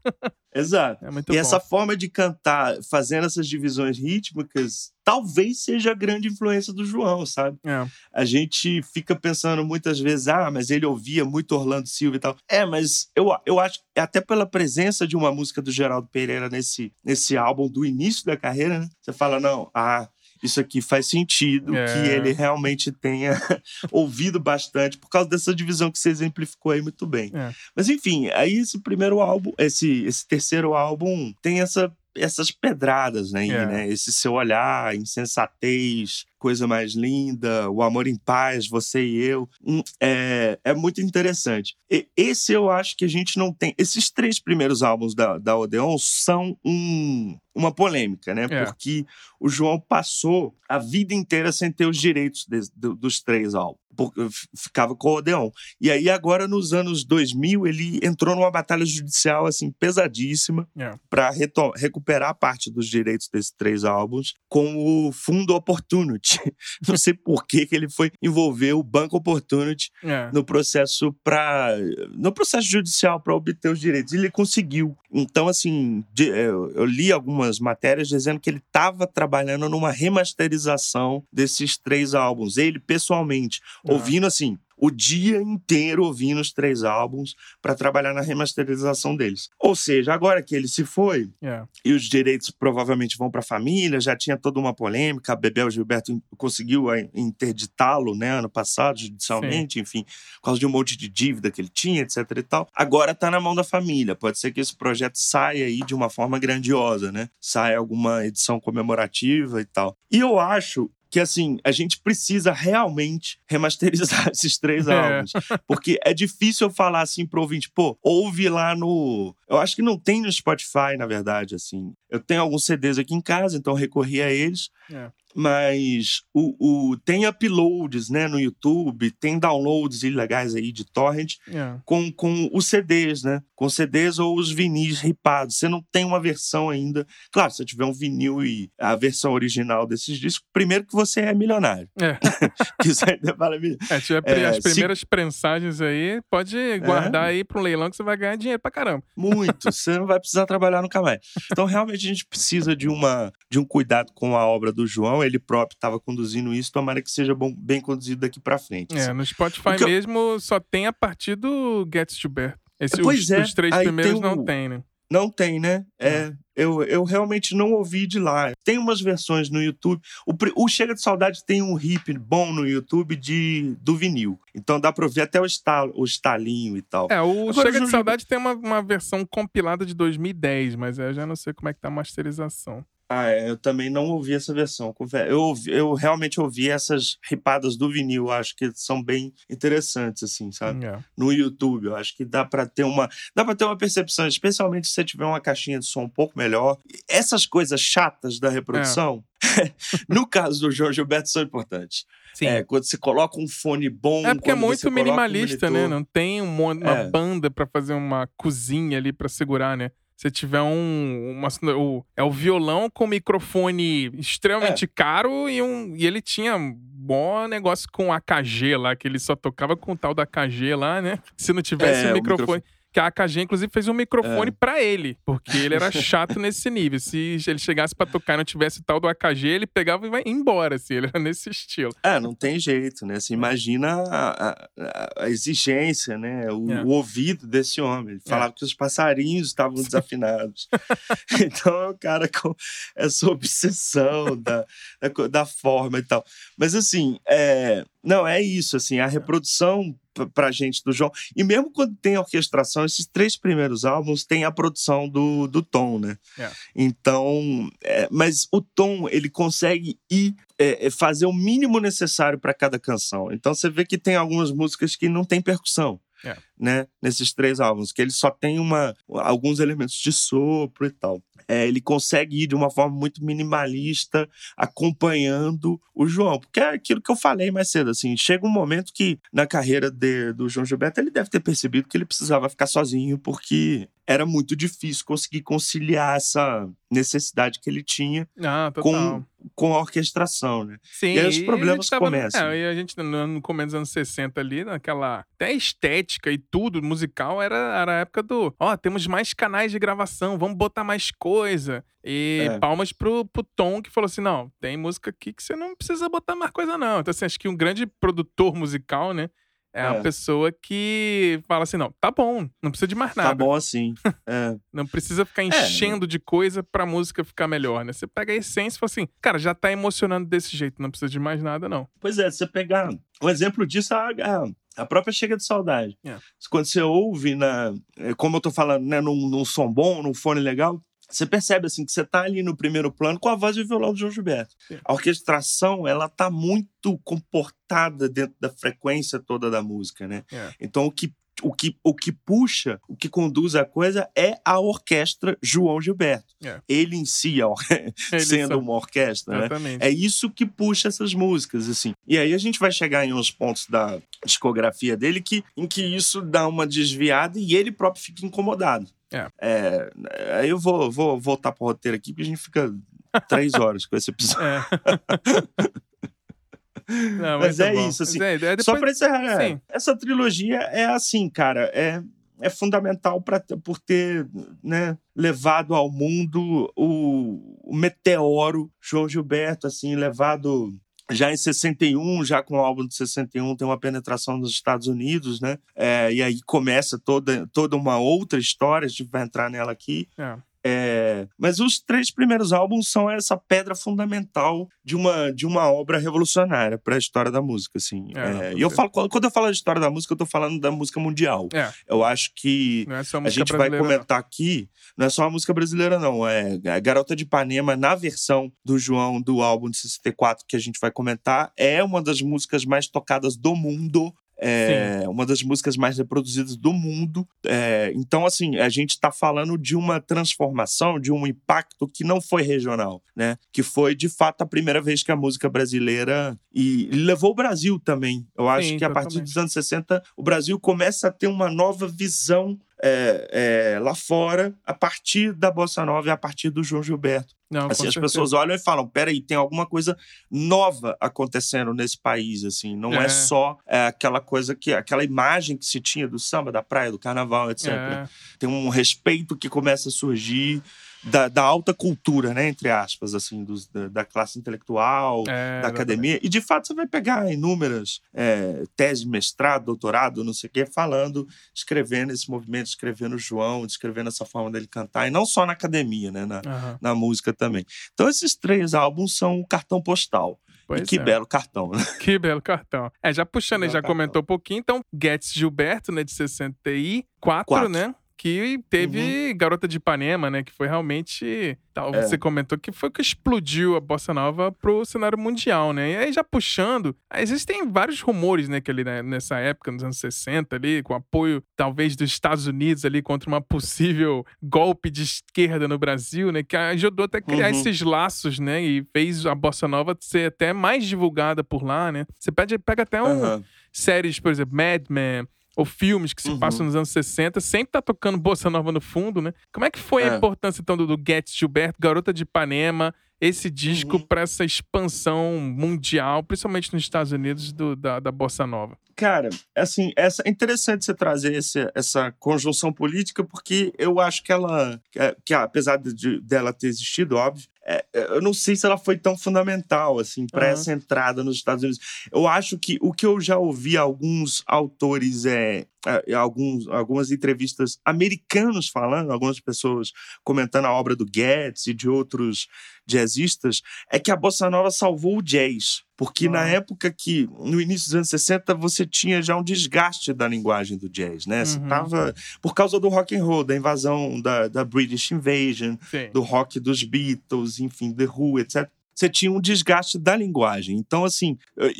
Exato. É, e bom. essa forma de cantar, fazendo essas divisões rítmicas, talvez seja a grande influência do João, sabe? É, A gente fica pensando muitas vezes, ah, mas ele ouvia muito Orlando Silva e tal. É, mas eu, eu acho que até pela presença de uma música do Geraldo Pereira nesse, nesse álbum do início da carreira, né? Você fala, não, ah, isso aqui faz sentido É. que ele realmente tenha ouvido bastante por causa dessa divisão que você exemplificou aí muito bem. É. Mas enfim, aí esse primeiro álbum, esse, esse terceiro álbum tem essa, essas pedradas, né, aí, É. né? Esse seu olhar, insensatez, coisa mais linda, o amor em paz, você e eu. Hum, É, é muito interessante. E esse eu acho que a gente não tem. Esses três primeiros álbuns da, da Odeon são um, uma polêmica, né? É. Porque o João passou a vida inteira sem ter os direitos de- do- dos três álbuns. F- ficava com o Odeon. E aí, agora, nos anos 2000, ele entrou numa batalha judicial, assim, pesadíssima É. para recuperar parte dos direitos desses três álbuns com o Fundo Opportunity. Não sei por que que ele foi envolver o Banco Opportunity é. no processo para no processo judicial para obter os direitos. E ele conseguiu. Então, assim, eu, eu li algumas matérias dizendo que ele estava trabalhando numa remasterização desses três álbuns. Ele, pessoalmente, Ah. ouvindo assim. O dia inteiro ouvindo os três álbuns para trabalhar na remasterização deles. Ou seja, agora que ele se foi, É. e os direitos provavelmente vão para a família, já tinha toda uma polêmica, Bebel Gilberto conseguiu eh, interditá-lo, né, ano passado, judicialmente, enfim, por causa de um monte de dívida que ele tinha, etc e tal. Agora está na mão da família, pode ser que esse projeto saia aí de uma forma grandiosa, né, saia alguma edição comemorativa e tal. E eu acho que assim, a gente precisa realmente remasterizar esses três É. álbuns. Porque é difícil eu falar assim pro ouvinte, pô, ouve lá no. Eu acho que não tem no Spotify, na verdade, assim. Eu tenho alguns CDs aqui em casa, então eu recorri a eles. É. Mas o, o, tem uploads né, no YouTube, tem downloads ilegais aí de torrent É. com, com os CDs, né? Com CDs ou os vinis ripados. Você não tem uma versão ainda. Claro, se você tiver um vinil e a versão original desses discos, primeiro que você é milionário. É. isso ainda vale milho- É, tiver É, as se- primeiras prensagens aí, pode guardar aí pro leilão que você vai ganhar dinheiro pra caramba. Muito. Você não vai precisar trabalhar nunca mais. Então, realmente, a gente precisa de uma, de um cuidado com a obra do João. Ele próprio estava conduzindo isso. Tomara que seja bom, bem conduzido daqui para frente. É, assim. no Spotify eu... mesmo só tem a partir do Gets to Bear. Esse, pois os, é, os três primeiros não tem, né? Não tem, né? É, eu, eu realmente não ouvi de lá. Tem umas versões no YouTube. O, o Chega de Saudade tem um hip bom no YouTube de, do vinil. Então dá pra ouvir até o, estal, o estalinho e tal. É, o Agora, Chega de Saudade tem uma, uma versão compilada de 2010, mas eu já não sei como é que tá a masterização. Ah, é, eu também não ouvi essa versão. Eu, eu realmente ouvi essas ripadas do vinil, acho que são bem interessantes, assim, sabe? É. No YouTube, eu acho que dá para ter uma, dá para ter uma percepção, especialmente se você tiver uma caixinha de som um pouco melhor. Essas coisas chatas da reprodução, é. no caso do João Gilberto, são importantes. Sim. É, quando você coloca um fone bom. É porque é muito minimalista, um né? Não tem uma, uma é. banda para fazer uma cozinha ali para segurar, né? Você tiver um. Uma, o, é o violão com microfone extremamente é. caro e, um, e ele tinha um bom negócio com AKG lá, que ele só tocava com o tal da AKG lá, né? Se não tivesse é, um microfone. microfone que a AKG, inclusive, fez um microfone é. para ele, porque ele era chato nesse nível. Se ele chegasse para tocar e não tivesse tal do AKG, ele pegava e vai embora, assim, ele era nesse estilo. É, não tem jeito, né? Você imagina a, a, a exigência, né? O, é. o, ouvido desse homem. Ele falava é. que os passarinhos estavam desafinados. então é um cara com essa obsessão da, da, da forma e tal. Mas assim, é, não, é isso, assim, a reprodução pra gente do João. E mesmo quando tem orquestração, esses três primeiros álbuns tem a produção do, do Tom, né? É. Então, é, mas o Tom, ele consegue ir é, é fazer o mínimo necessário para cada canção. Então você vê que tem algumas músicas que não tem percussão. É. Né, nesses três álbuns, que ele só tem uma, alguns elementos de sopro e tal é, ele consegue ir de uma forma muito minimalista, acompanhando o João. Porque é aquilo que eu falei mais cedo, assim, chega um momento que na carreira de, do João Gilberto ele deve ter percebido que ele precisava ficar sozinho, porque era muito difícil conseguir conciliar essa necessidade que ele tinha ah, com, com a orquestração, né? Sim, e aí os problemas tava, começam. É, e a gente, no, começo dos anos 60 ali, naquela... Até estética e tudo, musical, era, era a época do... Ó, oh, temos mais canais de gravação, vamos botar mais coisa. E é. palmas pro, pro Tom, que falou assim, não, tem música aqui que você não precisa botar mais coisa não. Então, assim, acho que um grande produtor musical, né? É, é, a pessoa que fala assim: não, tá bom, não precisa de mais tá nada. Tá bom assim. É. não precisa ficar é. enchendo é. de coisa pra música ficar melhor, né? Você pega a essência e fala assim: cara, já tá emocionando desse jeito, não precisa de mais nada, não. Pois é, você pegar um exemplo disso, a, a própria Chega de Saudade. É. Quando você ouve, na, como eu tô falando, né, num, num som bom, num fone legal, você percebe assim que você está ali no primeiro plano com a voz de violão do João Gilberto. A orquestração ela está muito comportada dentro da frequência toda da música, né? É. Então o que o que, o que puxa, o que conduz a coisa é a orquestra João Gilberto. É. Ele em si, sendo uma orquestra, né? É isso que puxa essas músicas, assim. E aí a gente vai chegar em uns pontos da discografia dele que, em que isso dá uma desviada e ele próprio fica incomodado. É. é aí eu vou, vou voltar pro roteiro aqui, porque a gente fica três horas com esse episódio. É. Não, mas é bom. isso, assim. É, depois... Só pra encerrar, é, essa trilogia é assim, cara, é, é fundamental pra, por ter né, levado ao mundo o, o meteoro João Gilberto, assim, levado já em 61, já com o álbum de 61, tem uma penetração nos Estados Unidos, né? É, e aí começa toda, toda uma outra história, a gente vai entrar nela aqui. É. É, mas os três primeiros álbuns são essa pedra fundamental de uma, de uma obra revolucionária para a história da música, assim. É, é, e eu falo, quando eu falo de história da música, eu estou falando da música mundial. É. Eu acho que é a gente vai comentar não. aqui, não é só a música brasileira, não. É a Garota de Ipanema, na versão do João do álbum de 64 que a gente vai comentar, é uma das músicas mais tocadas do mundo é uma das músicas mais reproduzidas do mundo. É, então, assim, a gente está falando de uma transformação, de um impacto que não foi regional, né? Que foi, de fato, a primeira vez que a música brasileira. E levou o Brasil também. Eu acho Sim, que a partir dos anos 60, o Brasil começa a ter uma nova visão é, é, lá fora a partir da Bossa Nova e a partir do João Gilberto. Não, assim, as certeza. pessoas olham e falam: peraí, tem alguma coisa nova acontecendo nesse país, assim. Não é, É. só é, aquela coisa que. aquela imagem que se tinha do samba, da praia, do carnaval, etc. É. Tem um respeito que começa a surgir. Da, da alta cultura, né, entre aspas, assim, dos, da, da classe intelectual, É, da academia. E de fato você vai pegar inúmeras é, teses de mestrado, doutorado, não sei o quê, falando, escrevendo esse movimento, escrevendo o João, descrevendo essa forma dele cantar, e não só na academia, né? Na, Aham. na música também. Então esses três álbuns são o cartão postal. Pois e que é. belo cartão, né? Que belo cartão. É, já puxando, Belo já cartão. comentou um pouquinho, então, Getz Gilberto, né, de 64, Quatro. né? Que teve Garota de Ipanema, né? Que foi realmente. Tal, É. Você comentou que foi o que explodiu a bossa nova pro cenário mundial, né? E aí, já puxando, existem vários rumores, né? Que ali né, nessa época, nos anos 60, ali, com apoio, talvez, dos Estados Unidos ali contra uma possível golpe de esquerda no Brasil, né? Que ajudou até a criar Uhum. esses laços, né? E fez a bossa nova ser até mais divulgada por lá, né? Você pede, pega até um, Aham. séries, por exemplo, Mad Men, ou filmes que se Uhum. passam nos anos 60, sempre tá tocando bossa nova no fundo, né? Como é que foi a É. importância, então, do, do Getz Gilberto, Garota de Ipanema, esse disco Uhum. pra essa expansão mundial, principalmente nos Estados Unidos, do- da, da bossa nova? Cara, assim, essa, é interessante você trazer esse, essa conjunção política, porque eu acho que ela, que, que apesar de, dela ter existido, óbvio, é, eu não sei se ela foi tão fundamental, assim, para Aham. essa entrada nos Estados Unidos. Eu acho que o que eu já ouvi alguns autores, é, alguns, algumas entrevistas americanos falando, algumas pessoas comentando a obra do Getz e de outros jazzistas, é que a bossa nova salvou o jazz. Porque na Ah. época que, no início dos anos 60, você tinha já um desgaste da linguagem do jazz, né? Você Uhum. tava, por causa do rock and roll, da invasão da, da British Invasion, Sim. do rock dos Beatles, enfim, The Who, etc. Você tinha um desgaste da linguagem. Então, assim,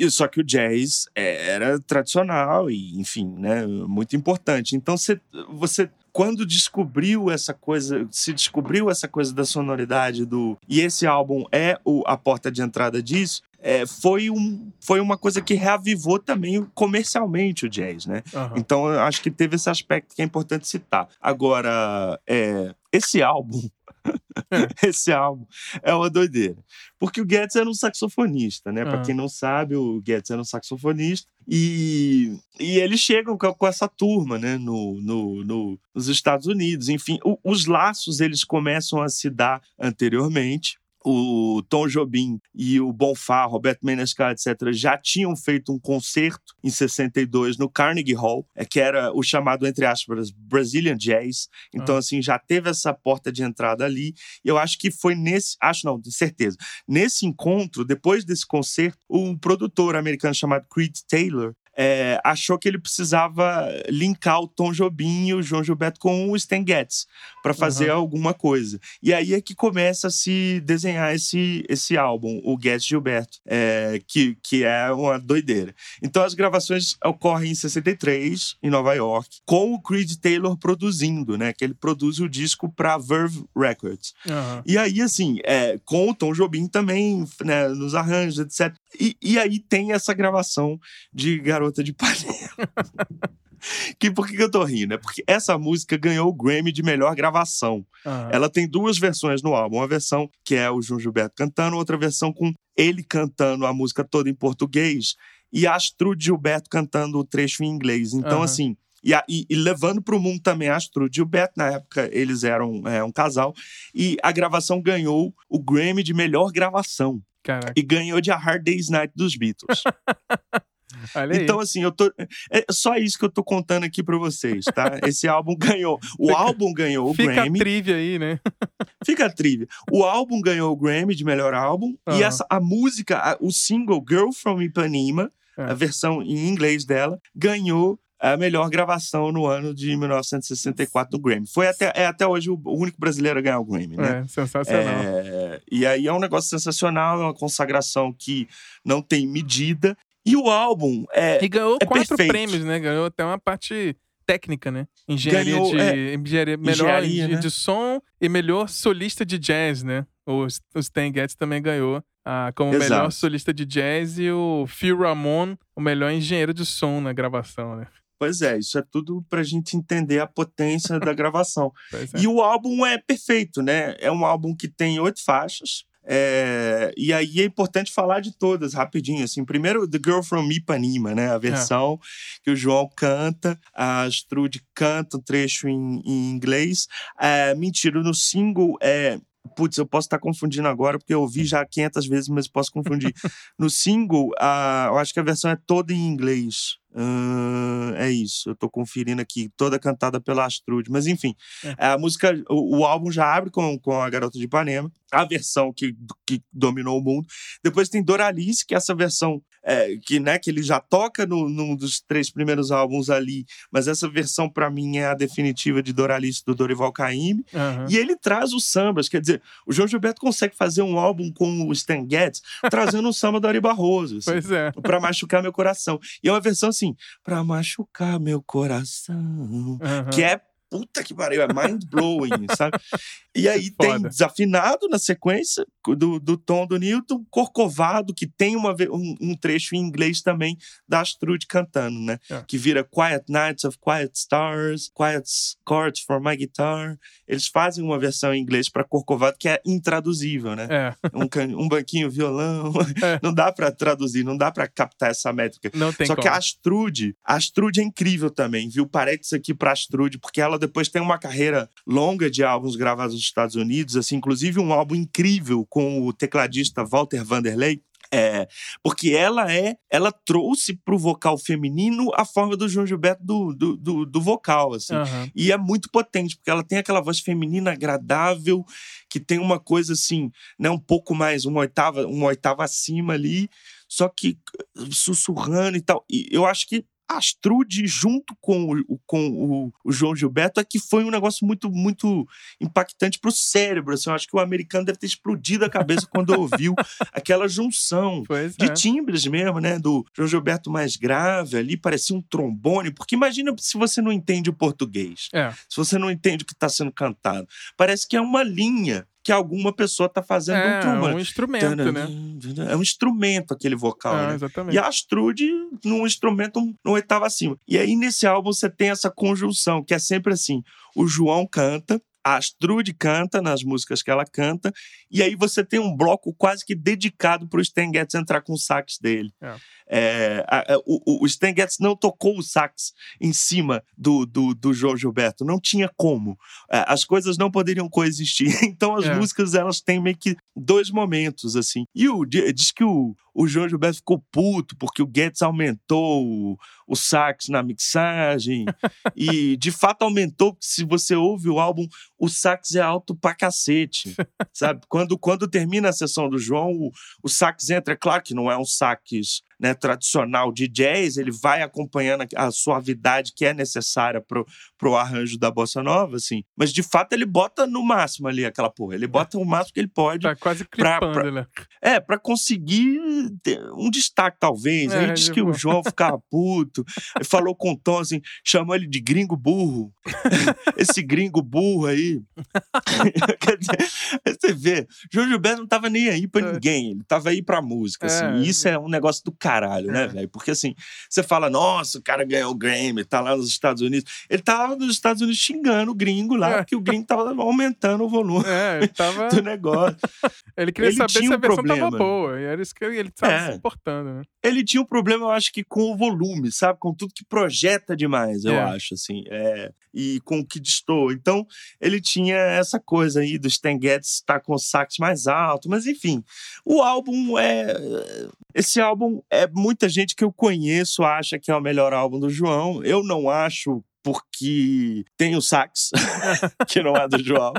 só que o jazz é, era tradicional e, enfim, né, muito importante. Então, você, você quando descobriu essa coisa, se descobriu essa coisa da sonoridade do. E esse álbum é o, a porta de entrada disso. é, foi, um, foi uma coisa que reavivou também comercialmente o jazz, né? Aham. Então acho que teve esse aspecto que é importante citar. Agora, é, esse álbum. esse álbum é uma doideira. Porque o Guedes era um saxofonista, né? Pra Ah. quem não sabe, o Guedes era um saxofonista. E, e eles chegam com, com essa turma, né? No, no, no- nos Estados Unidos. Enfim, o- os laços eles começam a se dar anteriormente o Tom Jobim e o Bonfá, Roberto Menescal, etc., já tinham feito um concerto em 62 no Carnegie Hall, é, que era o chamado, entre aspas, Brazilian Jazz. Então, Ah. assim, já teve essa porta de entrada ali. E eu acho que foi nesse, acho não, de certeza, nesse encontro, depois desse concerto, um produtor americano chamado Creed Taylor é, achou que ele precisava linkar o Tom Jobim e o João Gilberto com o Stan Getz para fazer alguma coisa. E aí é que começa a se desenhar esse, esse álbum, o Getz Gilberto, é, que, que é uma doideira. Então as gravações ocorrem em 63, em Nova York, com o Creed Taylor produzindo, né? Que ele produz o disco para Verve Records. Aham. E aí, assim, é, com o Tom Jobim também, né, nos arranjos, etc. E, e aí tem essa gravação de Garota de Ipanema. que por que eu tô rindo? É porque essa música ganhou o Grammy de melhor gravação. Aham. Ela tem duas versões no álbum. Uma versão que é o João Gilberto cantando, outra versão com ele cantando a música toda em português e a Astrude Gilberto cantando o trecho em inglês. Então, Aham. assim. E, a- e- e levando para o mundo também a Astrude Gilberto, na época eles eram é, um casal, e a gravação ganhou o Grammy de melhor gravação. Caraca, E ganhou de A Hard Day's Night dos Beatles. Então, assim, eu tô. É só isso que eu tô contando aqui para vocês, tá? Esse álbum ganhou. O Fica- álbum ganhou o Fica Grammy. a trivia aí, né? Fica a trivia. O álbum ganhou o Grammy de melhor álbum. E Aham. essa, a música, a- o single Girl from Ipanema, É. a versão em inglês dela, ganhou a melhor gravação no ano de 1964 no Grammy. Foi até, é até hoje o o único brasileiro a ganhar o Grammy, né? É, sensacional. É, e aí é um negócio sensacional, é uma consagração que não tem medida. E o álbum é, E ganhou é quatro perfeito. prêmios, né? Ganhou até uma parte técnica, né? Engenharia Ganhou, de. é, engenharia, melhor engenharia, de, né? de som e melhor solista de jazz, né? O, o Stan Getz também ganhou ah, como Exato. melhor solista de jazz e o Phil Ramon, o melhor engenheiro de som na gravação, né? Pois é, isso é tudo pra gente entender a potência da gravação. É. E o álbum é perfeito, né? É um álbum que tem oito faixas. É, e aí é importante falar de todas rapidinho. Assim, primeiro, The Girl from Ipanema, né? A versão que o João canta, a Astrude canta um trecho em, em inglês. É, mentira, no single é. Putz, eu posso estar confundindo agora, porque eu ouvi já 500 vezes, mas posso confundir. no single, a, eu acho que a versão é toda em inglês. Ahn, é isso, eu tô conferindo aqui, toda cantada pela Astrude. Mas enfim, É. a música, o, o álbum já abre com, com a Garota de Ipanema, a versão que, que dominou o mundo. Depois tem Doralice, que é essa versão é, que, né, que ele já toca no, num dos três primeiros álbuns ali, mas essa versão pra mim é a definitiva de Doralice do Dorival Caymmi. Aham. E ele traz os sambas, quer dizer, o João Gilberto consegue fazer um álbum com o Stan Getz trazendo um samba do Ari Barroso. assim Pois é. pra machucar meu coração. E é uma versão assim, pra machucar meu coração. Aham. Que é puta que pariu, é mind blowing, sabe? E aí tem Foda. desafinado na sequência do, do tom do Newton, Corcovado, que tem uma, um, um trecho em inglês também da Astrude cantando, né? É. Que vira Quiet Nights of Quiet Stars, Quiet Chords for My Guitar. Eles fazem uma versão em inglês pra Corcovado que é intraduzível, né? É, Um, can- um banquinho, violão. É. Não dá pra traduzir, não dá pra captar essa métrica. não tem Só como. que a Astrude, a Astrude é incrível também, viu? Parênteses aqui pra Astrude, porque ela depois tem uma carreira longa de álbuns gravados Estados Unidos, assim, inclusive um álbum incrível com o tecladista Walter Vanderlei. É, porque ela é, ela trouxe pro vocal feminino a forma do João Gilberto do, do, do, do vocal, assim. Aham. E é muito potente, porque ela tem aquela voz feminina agradável, que tem uma coisa assim, né, um pouco mais, uma oitava, uma oitava acima ali, só que sussurrando e tal. E eu acho que Astrude, junto com, o, com o, o João Gilberto, é que foi um negócio muito, muito impactante pro cérebro. Assim, eu acho que o americano deve ter explodido a cabeça quando ouviu aquela junção Pois de é. timbres mesmo, né? Do João Gilberto mais grave ali, parecia um trombone. Porque imagina se você não entende o português, É, se você não entende o que está sendo cantado. Parece que é uma linha que alguma pessoa está fazendo um é trombone. um instrumento, né? É um instrumento aquele vocal, É, né? exatamente. E a Astrude num instrumento no oitavo acima. E aí, nesse álbum, você tem essa conjunção, que é sempre assim: o João canta, a Astrude canta nas músicas que ela canta, e aí você tem um bloco quase que dedicado para o Stan Getz entrar com o sax dele. É. É, a- a- o, o Stan Getz não tocou o sax em cima do, do, do João Gilberto, não tinha como. É, as coisas não poderiam coexistir. Então as É. músicas elas têm meio que dois momentos assim. E o di- diz que o, o João Gilberto ficou puto porque o Getz aumentou o, o sax na mixagem e de fato aumentou. porque Se você ouve o álbum, o sax é alto pra cacete, sabe? Quando quando termina a sessão do João, o, o sax entra, é claro que não é um sax né, tradicional de jazz, ele vai acompanhando a, suavidade que é necessária pro, pro arranjo da bossa nova, assim. Mas de fato ele bota no máximo ali aquela porra. Ele bota o máximo que ele pode. Tá quase pra- clipando, pra- né? É, pra conseguir ter um destaque, talvez. É, Aí diz que o João ficava puto, falou com o Tom assim, chamou ele de gringo burro. Esse gringo burro aí. Quer dizer, você vê, João Gilberto não tava nem aí pra É. ninguém, ele tava aí pra música, assim. É. E isso é um negócio do caralho, né, É. velho? Porque assim, você fala, nossa, o cara ganhou o Grammy, tá lá nos Estados Unidos. Ele tava nos Estados Unidos xingando o gringo lá, É. porque o gringo tava aumentando o volume É, tava. do negócio. Ele queria Ele saber tinha se a um versão problema. tava boa. E era isso que ele, tava É. se importando, né? ele tinha um problema, eu acho que com o volume, sabe? Com tudo que projeta demais, eu É. acho, assim. É, e com o que destoa. Então, ele tinha essa coisa aí do Stan Getz estar com o sax mais alto. Mas, enfim, o álbum é... Esse álbum é muita gente que eu conheço acha que é o melhor álbum do João. Eu não acho porque tem o sax, que não é do João.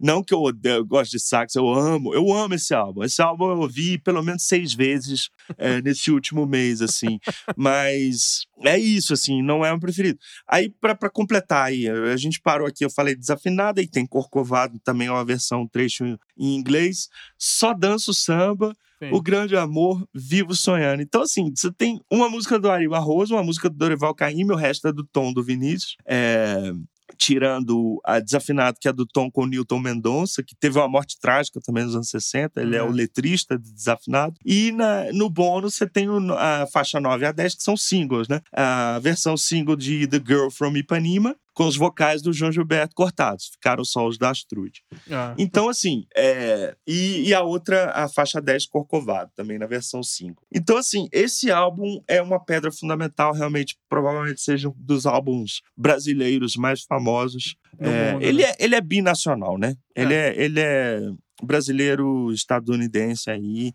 Não que eu odeio, eu gosto de sax, eu amo, eu amo esse álbum. Esse álbum eu ouvi pelo menos seis vezes é, nesse último mês, assim. Mas é isso, assim, não é o preferido. Aí, pra completar aí, a gente parou aqui, eu falei desafinada, e tem Corcovado também, é uma versão, trecho em inglês. Só danço samba, Sim. o grande amor, vivo sonhando. Então, assim, você tem uma música do Ari Barroso, uma música do Dorival Caymmi, o resto é do Tom do Vinícius. É, tirando a Desafinado, que é do Tom com o Newton Mendonça, que teve uma morte trágica também nos anos 60. Ele é o Uhum. letrista de Desafinado. E na- no bônus você tem o- a faixa 9 a 10, que são singles, né? A versão single de The Girl from Ipanema, com os vocais do João Gilberto cortados. Ficaram só os da Astrude. Ah, Então, assim, é... e, e a outra, a faixa 10 Corcovado, também na versão 5. Então, assim, esse álbum é uma pedra fundamental, realmente, provavelmente seja um dos álbuns brasileiros mais famosos. É, mundo, ele, né? é, ele é binacional, né? Ele é, ele é brasileiro estadunidense aí,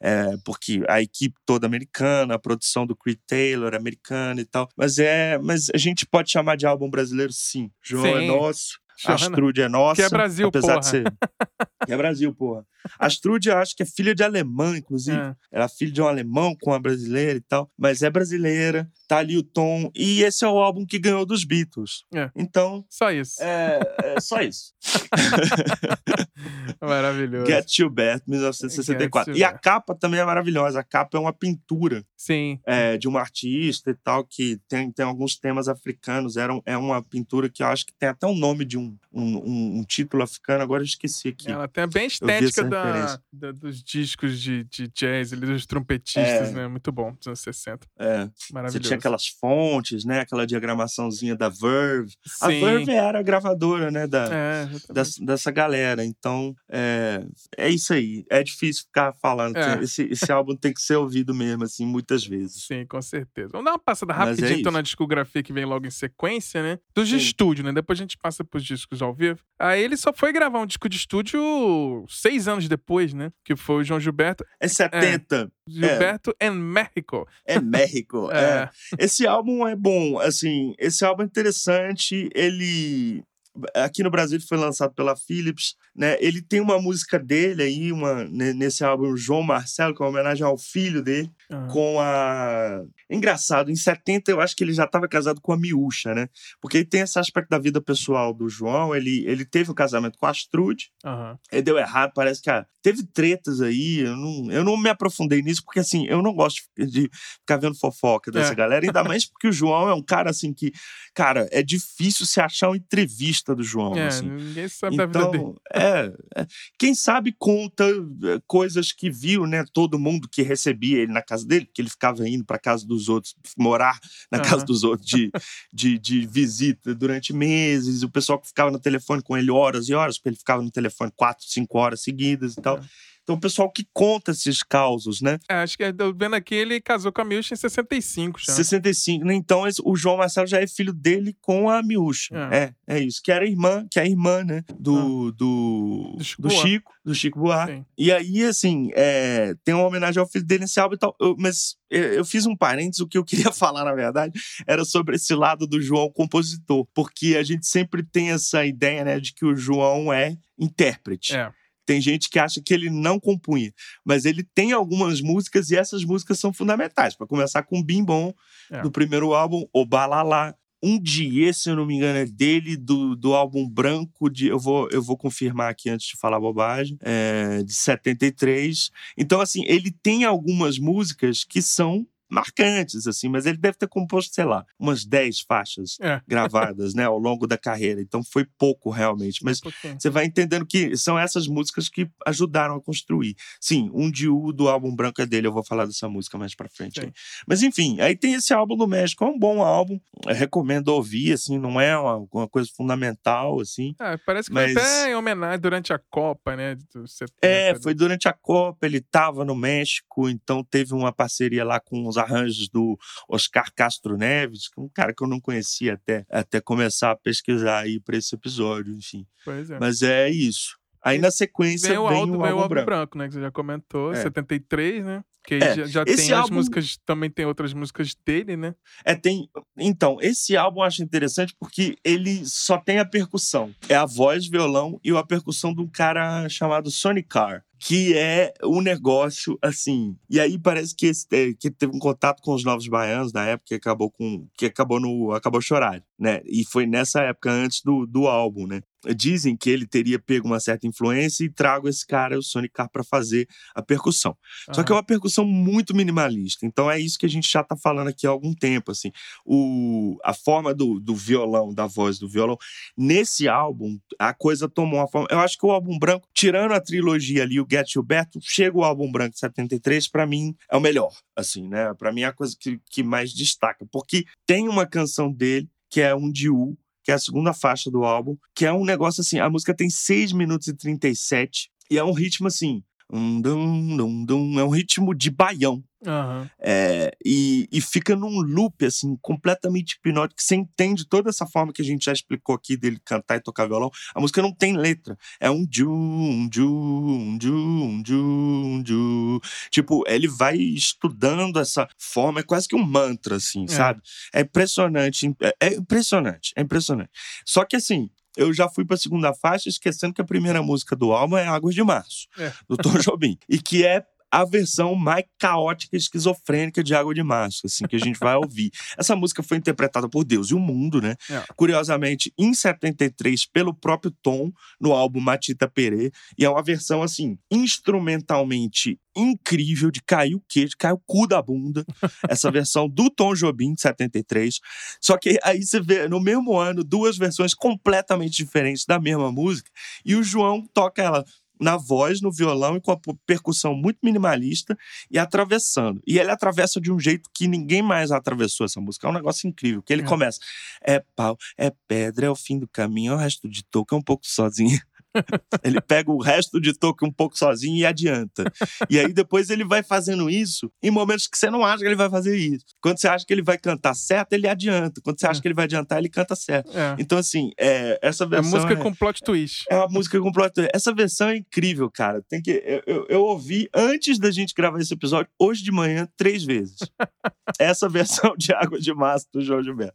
é, porque a equipe toda americana, a produção do Creed Taylor americana e tal. Mas é, mas a gente pode chamar de álbum brasileiro, sim. João é Sim. nosso. Joana, Astrude é nossa. que é Brasil, apesar porra. de ser. Que é Brasil, porra. Astrude, eu acho que é filha de alemã, inclusive. É. Ela é filha de um alemão com uma brasileira e tal. Mas é brasileira, tá ali o tom. E esse é o álbum que ganhou dos Beatles. É. Então, Só isso. é, é só isso. Maravilhoso. Get You Back, 1964. Get E a capa também é maravilhosa. A capa é uma pintura Sim. é, de uma artista e tal, que tem, tem alguns temas africanos. Era é uma pintura que eu acho que tem até um nome de um, um, um- um título africano, agora eu esqueci aqui. Ela tem bem a estética da, da- dos discos de, de jazz, ali, dos trompetistas, É. né? Muito bom, dos anos 60. É, você Maravilhoso. tinha aquelas fontes, né? Aquela diagramaçãozinha da Verve. A Sim. Verve era a gravadora, né? Da, É, dessa, dessa galera. Então, é, é isso aí. É difícil ficar falando. É. Esse, esse álbum tem que ser ouvido mesmo, assim, muitas vezes. Sim, com certeza. Vamos dar uma passada Mas é rapidinho então na discografia que vem logo em sequência, né? Dos de estúdio, né? Depois a gente passa pros discos ao vivo. Aí ele só foi gravar um disco de estúdio seis anos depois, né? Que foi o João Gilberto. É 70. Gilberto and México. É, México. é. É. Esse álbum é bom, assim, esse álbum é interessante, ele aqui no Brasil foi lançado pela Philips, né? Ele tem uma música dele aí, uma ne- nesse álbum João Marcelo, que é uma homenagem ao filho dele, Ah, com a engraçado, em 70 eu acho que ele já estava casado com a Miúcha, né? Porque ele tem esse aspecto da vida pessoal do João, ele ele teve um casamento com a Astrude, aham. Aí deu errado, parece que ah, teve tretas aí. Eu não, eu não me aprofundei nisso, porque assim, eu não gosto de, ficar vendo fofoca dessa É. galera, ainda mais porque o João é um cara assim que, cara, é difícil se achar uma entrevista do João. É, assim. ninguém sabe da vida dele. Então, é, é, quem sabe conta é, coisas que viu, né? Todo mundo que recebia ele na casa dele, que ele ficava indo para casa dos outros, morar na Aham. casa dos outros de, de, de visita durante meses, o pessoal que ficava no telefone com ele horas e horas, porque ele ficava no telefone quatro, cinco horas seguidas e tal. É. Então, o pessoal que conta esses causos, né? É, acho que eu vendo aqui, ele casou com a Milcha em 65 já. 65, né? Então, o João Marcelo já é filho dele com a Miúcha. É, é isso. Que era irmã, que é a irmã, né? Do, do, Ah. Do Chico do. Chico, do Chico Buarque. Sim. E aí, assim, é, tem uma homenagem ao filho dele nesse álbum e tal. Eu- mas eu, eu fiz um parênteses, o que eu queria falar, na verdade, era sobre esse lado do João compositor. Porque a gente sempre tem essa ideia, né, de que o João é intérprete. É. Tem gente que acha que ele não compunha, mas ele tem algumas músicas e essas músicas são fundamentais. Para começar com Bim Bom, É. do primeiro álbum, O Balalá. Um dia, se eu não me engano, é dele, do, do álbum branco de. Eu vou, eu vou confirmar aqui antes de falar bobagem. É, de 73. Então, assim, ele tem algumas músicas que são marcantes, assim, mas ele deve ter composto, sei lá, umas 10 faixas É. gravadas, né, ao longo da carreira. Então foi pouco realmente. Mas você vai entendendo que são essas músicas que ajudaram a construir. Sim, um Diu do álbum branco é dele, eu vou falar dessa música mais pra frente. Aí. Mas enfim, aí tem esse álbum do México, é um bom álbum, eu recomendo ouvir, assim, não é uma, uma coisa fundamental, assim. É, parece que Mas- foi até em homenagem durante a Copa, né? do 70, É, foi durante a Copa, ele estava no México, então teve uma parceria lá com os arranjos do Oscar Castro Neves, que é um cara que eu não conhecia até, até começar a pesquisar aí para esse episódio, enfim. Pois é. Mas é isso. Aí na sequência Vem o vem álbum, o álbum branco. branco. né? Que você já comentou, É. 73, né? Que É, já, já tem as álbum- músicas, também tem outras músicas dele, né? É, tem. Então, esse álbum eu acho interessante porque ele só tem a percussão. É a voz, violão e a percussão de um cara chamado Sonny Carr. Que é um negócio assim. E aí parece que, esse- é, que teve um contato com os novos baianos na época que acabou com. que acabou no. acabou chorar, né? E foi nessa época antes do, do álbum, né? Dizem que ele teria pego uma certa influência e trago esse cara, o Sonic Car, para fazer a percussão. Uhum. Só que é uma percussão muito minimalista. Então é isso que a gente já tá falando aqui há algum tempo, assim. O, a forma do, do violão, da voz do violão. Nesse álbum, a coisa tomou uma forma. Eu acho que o álbum branco, tirando a trilogia ali, o Get Gilberto, chega o álbum branco de 73, para mim é o melhor, assim, né? Para mim é a coisa que, que mais destaca. Porque tem uma canção dele que é um Diu, que é a segunda faixa do álbum, que é um negócio assim, a música tem 6 minutos e 37, e é um ritmo assim, um dum, dum, dum, é um ritmo de baião. Uhum. É, e, e fica num loop, assim, completamente hipnótico, você entende toda essa forma que a gente já explicou aqui dele cantar e tocar violão. A música não tem letra. É um ju, um ju, um ju, um ju, um ju. Tipo, ele vai estudando essa forma, é quase que um mantra, assim, é. sabe? É impressionante. É, é impressionante, é impressionante. Só que, assim, eu já fui para a segunda faixa esquecendo que a primeira música do álbum é Águas de Março, é. do Tom Jobim. E que é a versão mais caótica e esquizofrênica de Água de Março, assim, que a gente vai ouvir. Essa música foi interpretada por Deus e o Mundo, né? É. Curiosamente, em 73, pelo próprio Tom, no álbum Matita Perê, e é uma versão, assim, instrumentalmente incrível, de cair o queijo, cair o cu da bunda, essa versão do Tom Jobim, de 73. Só que aí você vê, no mesmo ano, duas versões completamente diferentes da mesma música, e o João toca ela na voz, no violão e com a percussão muito minimalista e atravessando. E ele atravessa de um jeito que ninguém mais atravessou essa música. É um negócio incrível, que ele é. começa, é pau, é pedra, é o fim do caminho, é o resto de toca é um pouco sozinho. Ele pega o resto de toque um pouco sozinho e adianta. E aí depois ele vai fazendo isso em momentos que você não acha que ele vai fazer isso. Quando você acha que ele vai cantar certo, ele adianta. Quando você acha é. que ele vai adiantar, ele canta certo. É. Então, assim, é, essa versão. É música é, com plot twist. É uma música com plot twist. Essa versão é incrível, cara. Tem que. Eu, eu, eu ouvi antes da gente gravar esse episódio, hoje de manhã, três vezes. essa versão de Água de Massa do João Gilberto.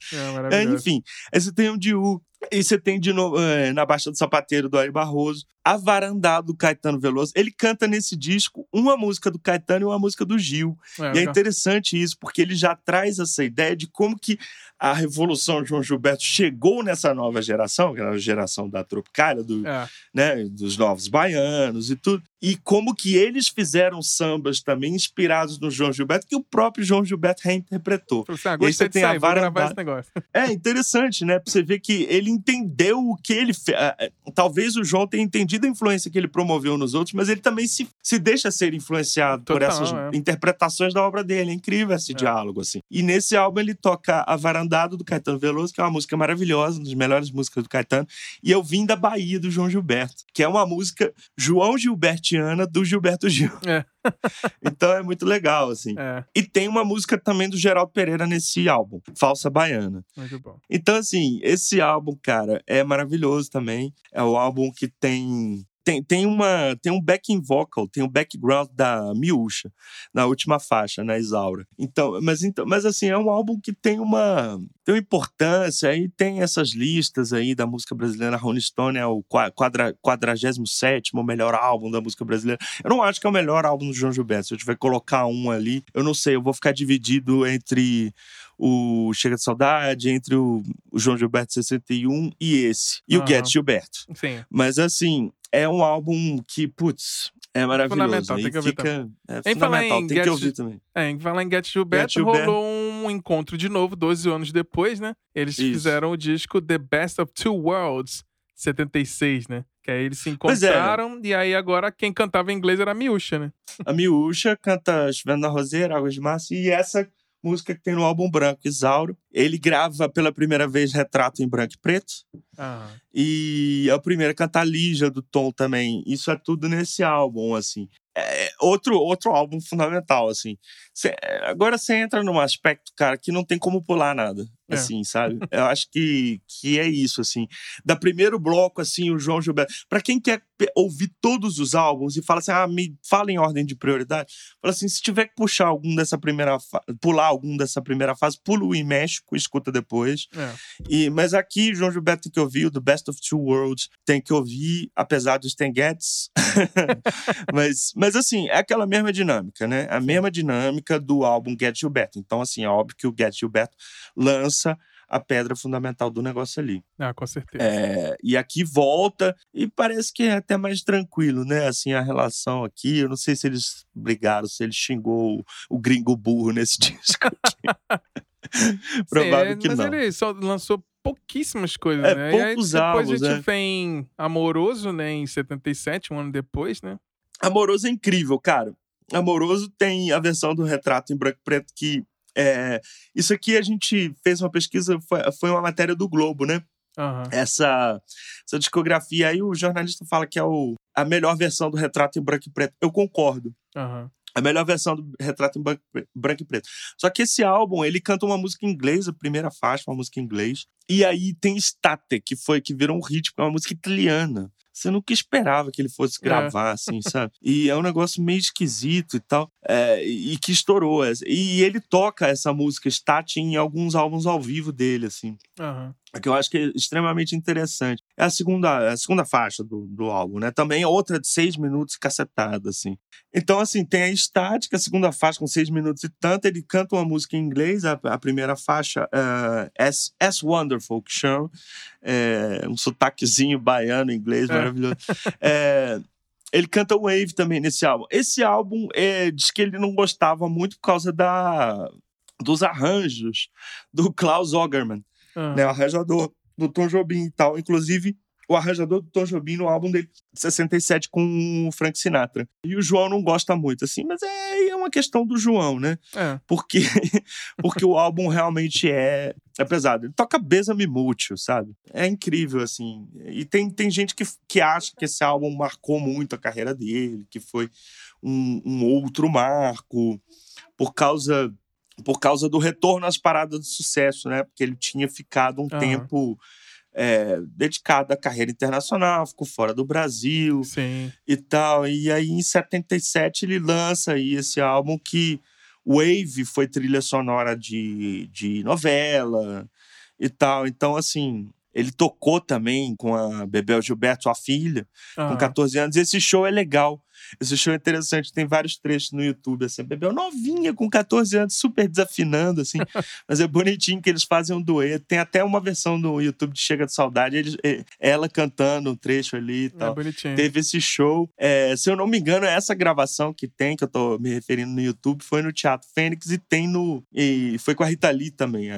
É, enfim, esse tem um Diu e você tem de novo, é, na Baixa do Sapateiro, do Ari Barroso. A Varandá, do Caetano Veloso. Ele canta nesse disco uma música do Caetano e uma música do Gil. É, e é interessante isso, porque ele já traz essa ideia de como que a Revolução de João Gilberto chegou nessa nova geração, que era a geração da Tropicália, do, é. né, dos novos baianos e tudo. E como que eles fizeram sambas também inspirados no João Gilberto, que o próprio João Gilberto reinterpretou. Assim, ah, e aí você tem sair, a Varandá. É interessante, né? Pra você ver que ele entendeu o que ele fez. Talvez o João tenha entendido a influência que ele promoveu nos outros, mas ele também se, se deixa ser influenciado Total, por essas é. interpretações da obra dele. É incrível esse é. diálogo, assim. E nesse álbum ele toca A Varandado, do Caetano Veloso, que é uma música maravilhosa, uma das melhores músicas do Caetano. E Eu Vim da Bahia, do João Gilberto, que é uma música João Gilbertiana do Gilberto Gil. É. então é muito legal, assim. É. E tem uma música também do Geraldo Pereira nesse álbum, Falsa Baiana. Muito bom. Então, assim, esse álbum, cara, é maravilhoso também. É o álbum que tem tem, tem, uma, tem um backing vocal, tem um background da Miúcha na última faixa, na Isaura. Então, mas, então, mas assim, é um álbum que tem uma, tem uma importância, aí tem essas listas aí da música brasileira. Rolling Stone é o quadra, 47 o melhor álbum da música brasileira. Eu não acho que é o melhor álbum do João Gilberto. Se eu tiver que colocar um ali, eu não sei, eu vou ficar dividido entre o Chega de Saudade, entre o, o João Gilberto 61 e esse. E uhum. o Get Gilberto. Sim. Mas assim, é um álbum que, putz, é maravilhoso. Fundamental, tem que ouvir fica, É em fundamental, tem Get, que ouvir também. É, em falar em Get Gilberto, Get Gilberto, rolou um encontro de novo, 12 anos depois, né? Eles Isso. fizeram o disco The Best of Two Worlds, 76, né? Que aí eles se é. encontraram é. e aí agora quem cantava em inglês era a Miúcha, né? A Miúcha canta Chovendo na Roseira, Águas de Março, e essa música que tem no álbum branco, Isauro. Ele grava pela primeira vez retrato em branco e preto. Uhum. E é o primeiro a cantar Lígia do Tom também. Isso é tudo nesse álbum, assim. É outro, outro álbum fundamental, assim. Cê, agora você entra num aspecto, cara, que não tem como pular nada. É. assim, sabe? Eu acho que, que é isso, assim. Da primeiro bloco, assim, o João Gilberto. Para quem quer ouvir todos os álbuns e fala assim, ah, me fala em ordem de prioridade, fala assim, se tiver que puxar algum dessa primeira pular algum dessa primeira fase, pula o em México, escuta depois. É. E, mas aqui, João Gilberto tem que ouvir o The Best of Two Worlds, tem que ouvir, apesar dos Getz. mas, mas, assim, é aquela mesma dinâmica, né? A mesma dinâmica do álbum Get Gilberto. Então, assim, é óbvio que o Get Gilberto lança a pedra fundamental do negócio ali. Ah, com certeza. É, e aqui volta e parece que é até mais tranquilo, né? Assim, a relação aqui. Eu não sei se eles brigaram, se ele xingou o, o gringo burro nesse disco aqui. Provável Sim, que mas não. ele só lançou pouquíssimas coisas, É, né? e aí poucos depois a álbuns, gente né? vem Amoroso, né, em 77, um ano depois, né? Amoroso é incrível, cara. Amoroso tem a versão do retrato em branco e preto que. É, isso aqui a gente fez uma pesquisa, foi, foi uma matéria do Globo, né? Aham. Essa, essa discografia aí, o jornalista fala que é o, a melhor versão do retrato em branco e preto. Eu concordo. Aham. A melhor versão do retrato em branco e preto. Só que esse álbum, ele canta uma música em inglês, a primeira faixa, uma música em inglês. E aí tem State, que foi que virou um porque é uma música italiana. Você nunca esperava que ele fosse gravar, assim, sabe? E é um negócio meio esquisito e tal. é, e que estourou. E ele toca essa música, State, em alguns álbuns ao vivo dele, assim Aham. que eu acho que é extremamente interessante. É a segunda, a segunda faixa do, do álbum, né? Também é outra de seis minutos cacetada, assim. Então, assim, tem a estática, a segunda faixa com seis minutos e tanto. Ele canta uma música em inglês, a, a primeira faixa, uh, as, as Wonderful, que chama. É, um sotaquezinho baiano, inglês, É. maravilhoso. É, ele canta Wave também nesse álbum. Esse álbum é, diz que ele não gostava muito por causa da, dos arranjos do Klaus Ogerman aham. né, o arranjador do Tom Jobim e tal. Inclusive, o arranjador do Tom Jobim no álbum dele, de 67, com o Frank Sinatra. E o João não gosta muito, assim, mas é, é uma questão do João, né? É. Porque, porque o álbum realmente é, é pesado. Ele toca Besame Mútil, sabe? É incrível, assim. E tem, tem gente que, que acha que esse álbum marcou muito a carreira dele, que foi um, um outro marco, por causa por causa do retorno às paradas de sucesso, né? Porque ele tinha ficado um Aham. tempo é, dedicado à carreira internacional, ficou fora do Brasil Sim. e tal. E aí, em 77, ele lança aí esse álbum que Wave foi trilha sonora de, de novela e tal. Então, assim, ele tocou também com a Bebel Gilberto, sua filha, com Aham. 14 anos. E esse show é legal. Esse show é interessante, tem vários trechos no YouTube, assim, a Bebel novinha, com 14 anos, super desafinando, assim, mas é bonitinho que eles fazem um dueto. Tem até uma versão no YouTube de Chega de Saudade, eles, eh, ela cantando um trecho ali e É tal. bonitinho. Teve esse show. É, se eu não me engano, essa gravação que tem, que eu tô me referindo no YouTube, foi no Teatro Fênix e tem no. E foi com a Rita Lee também. É,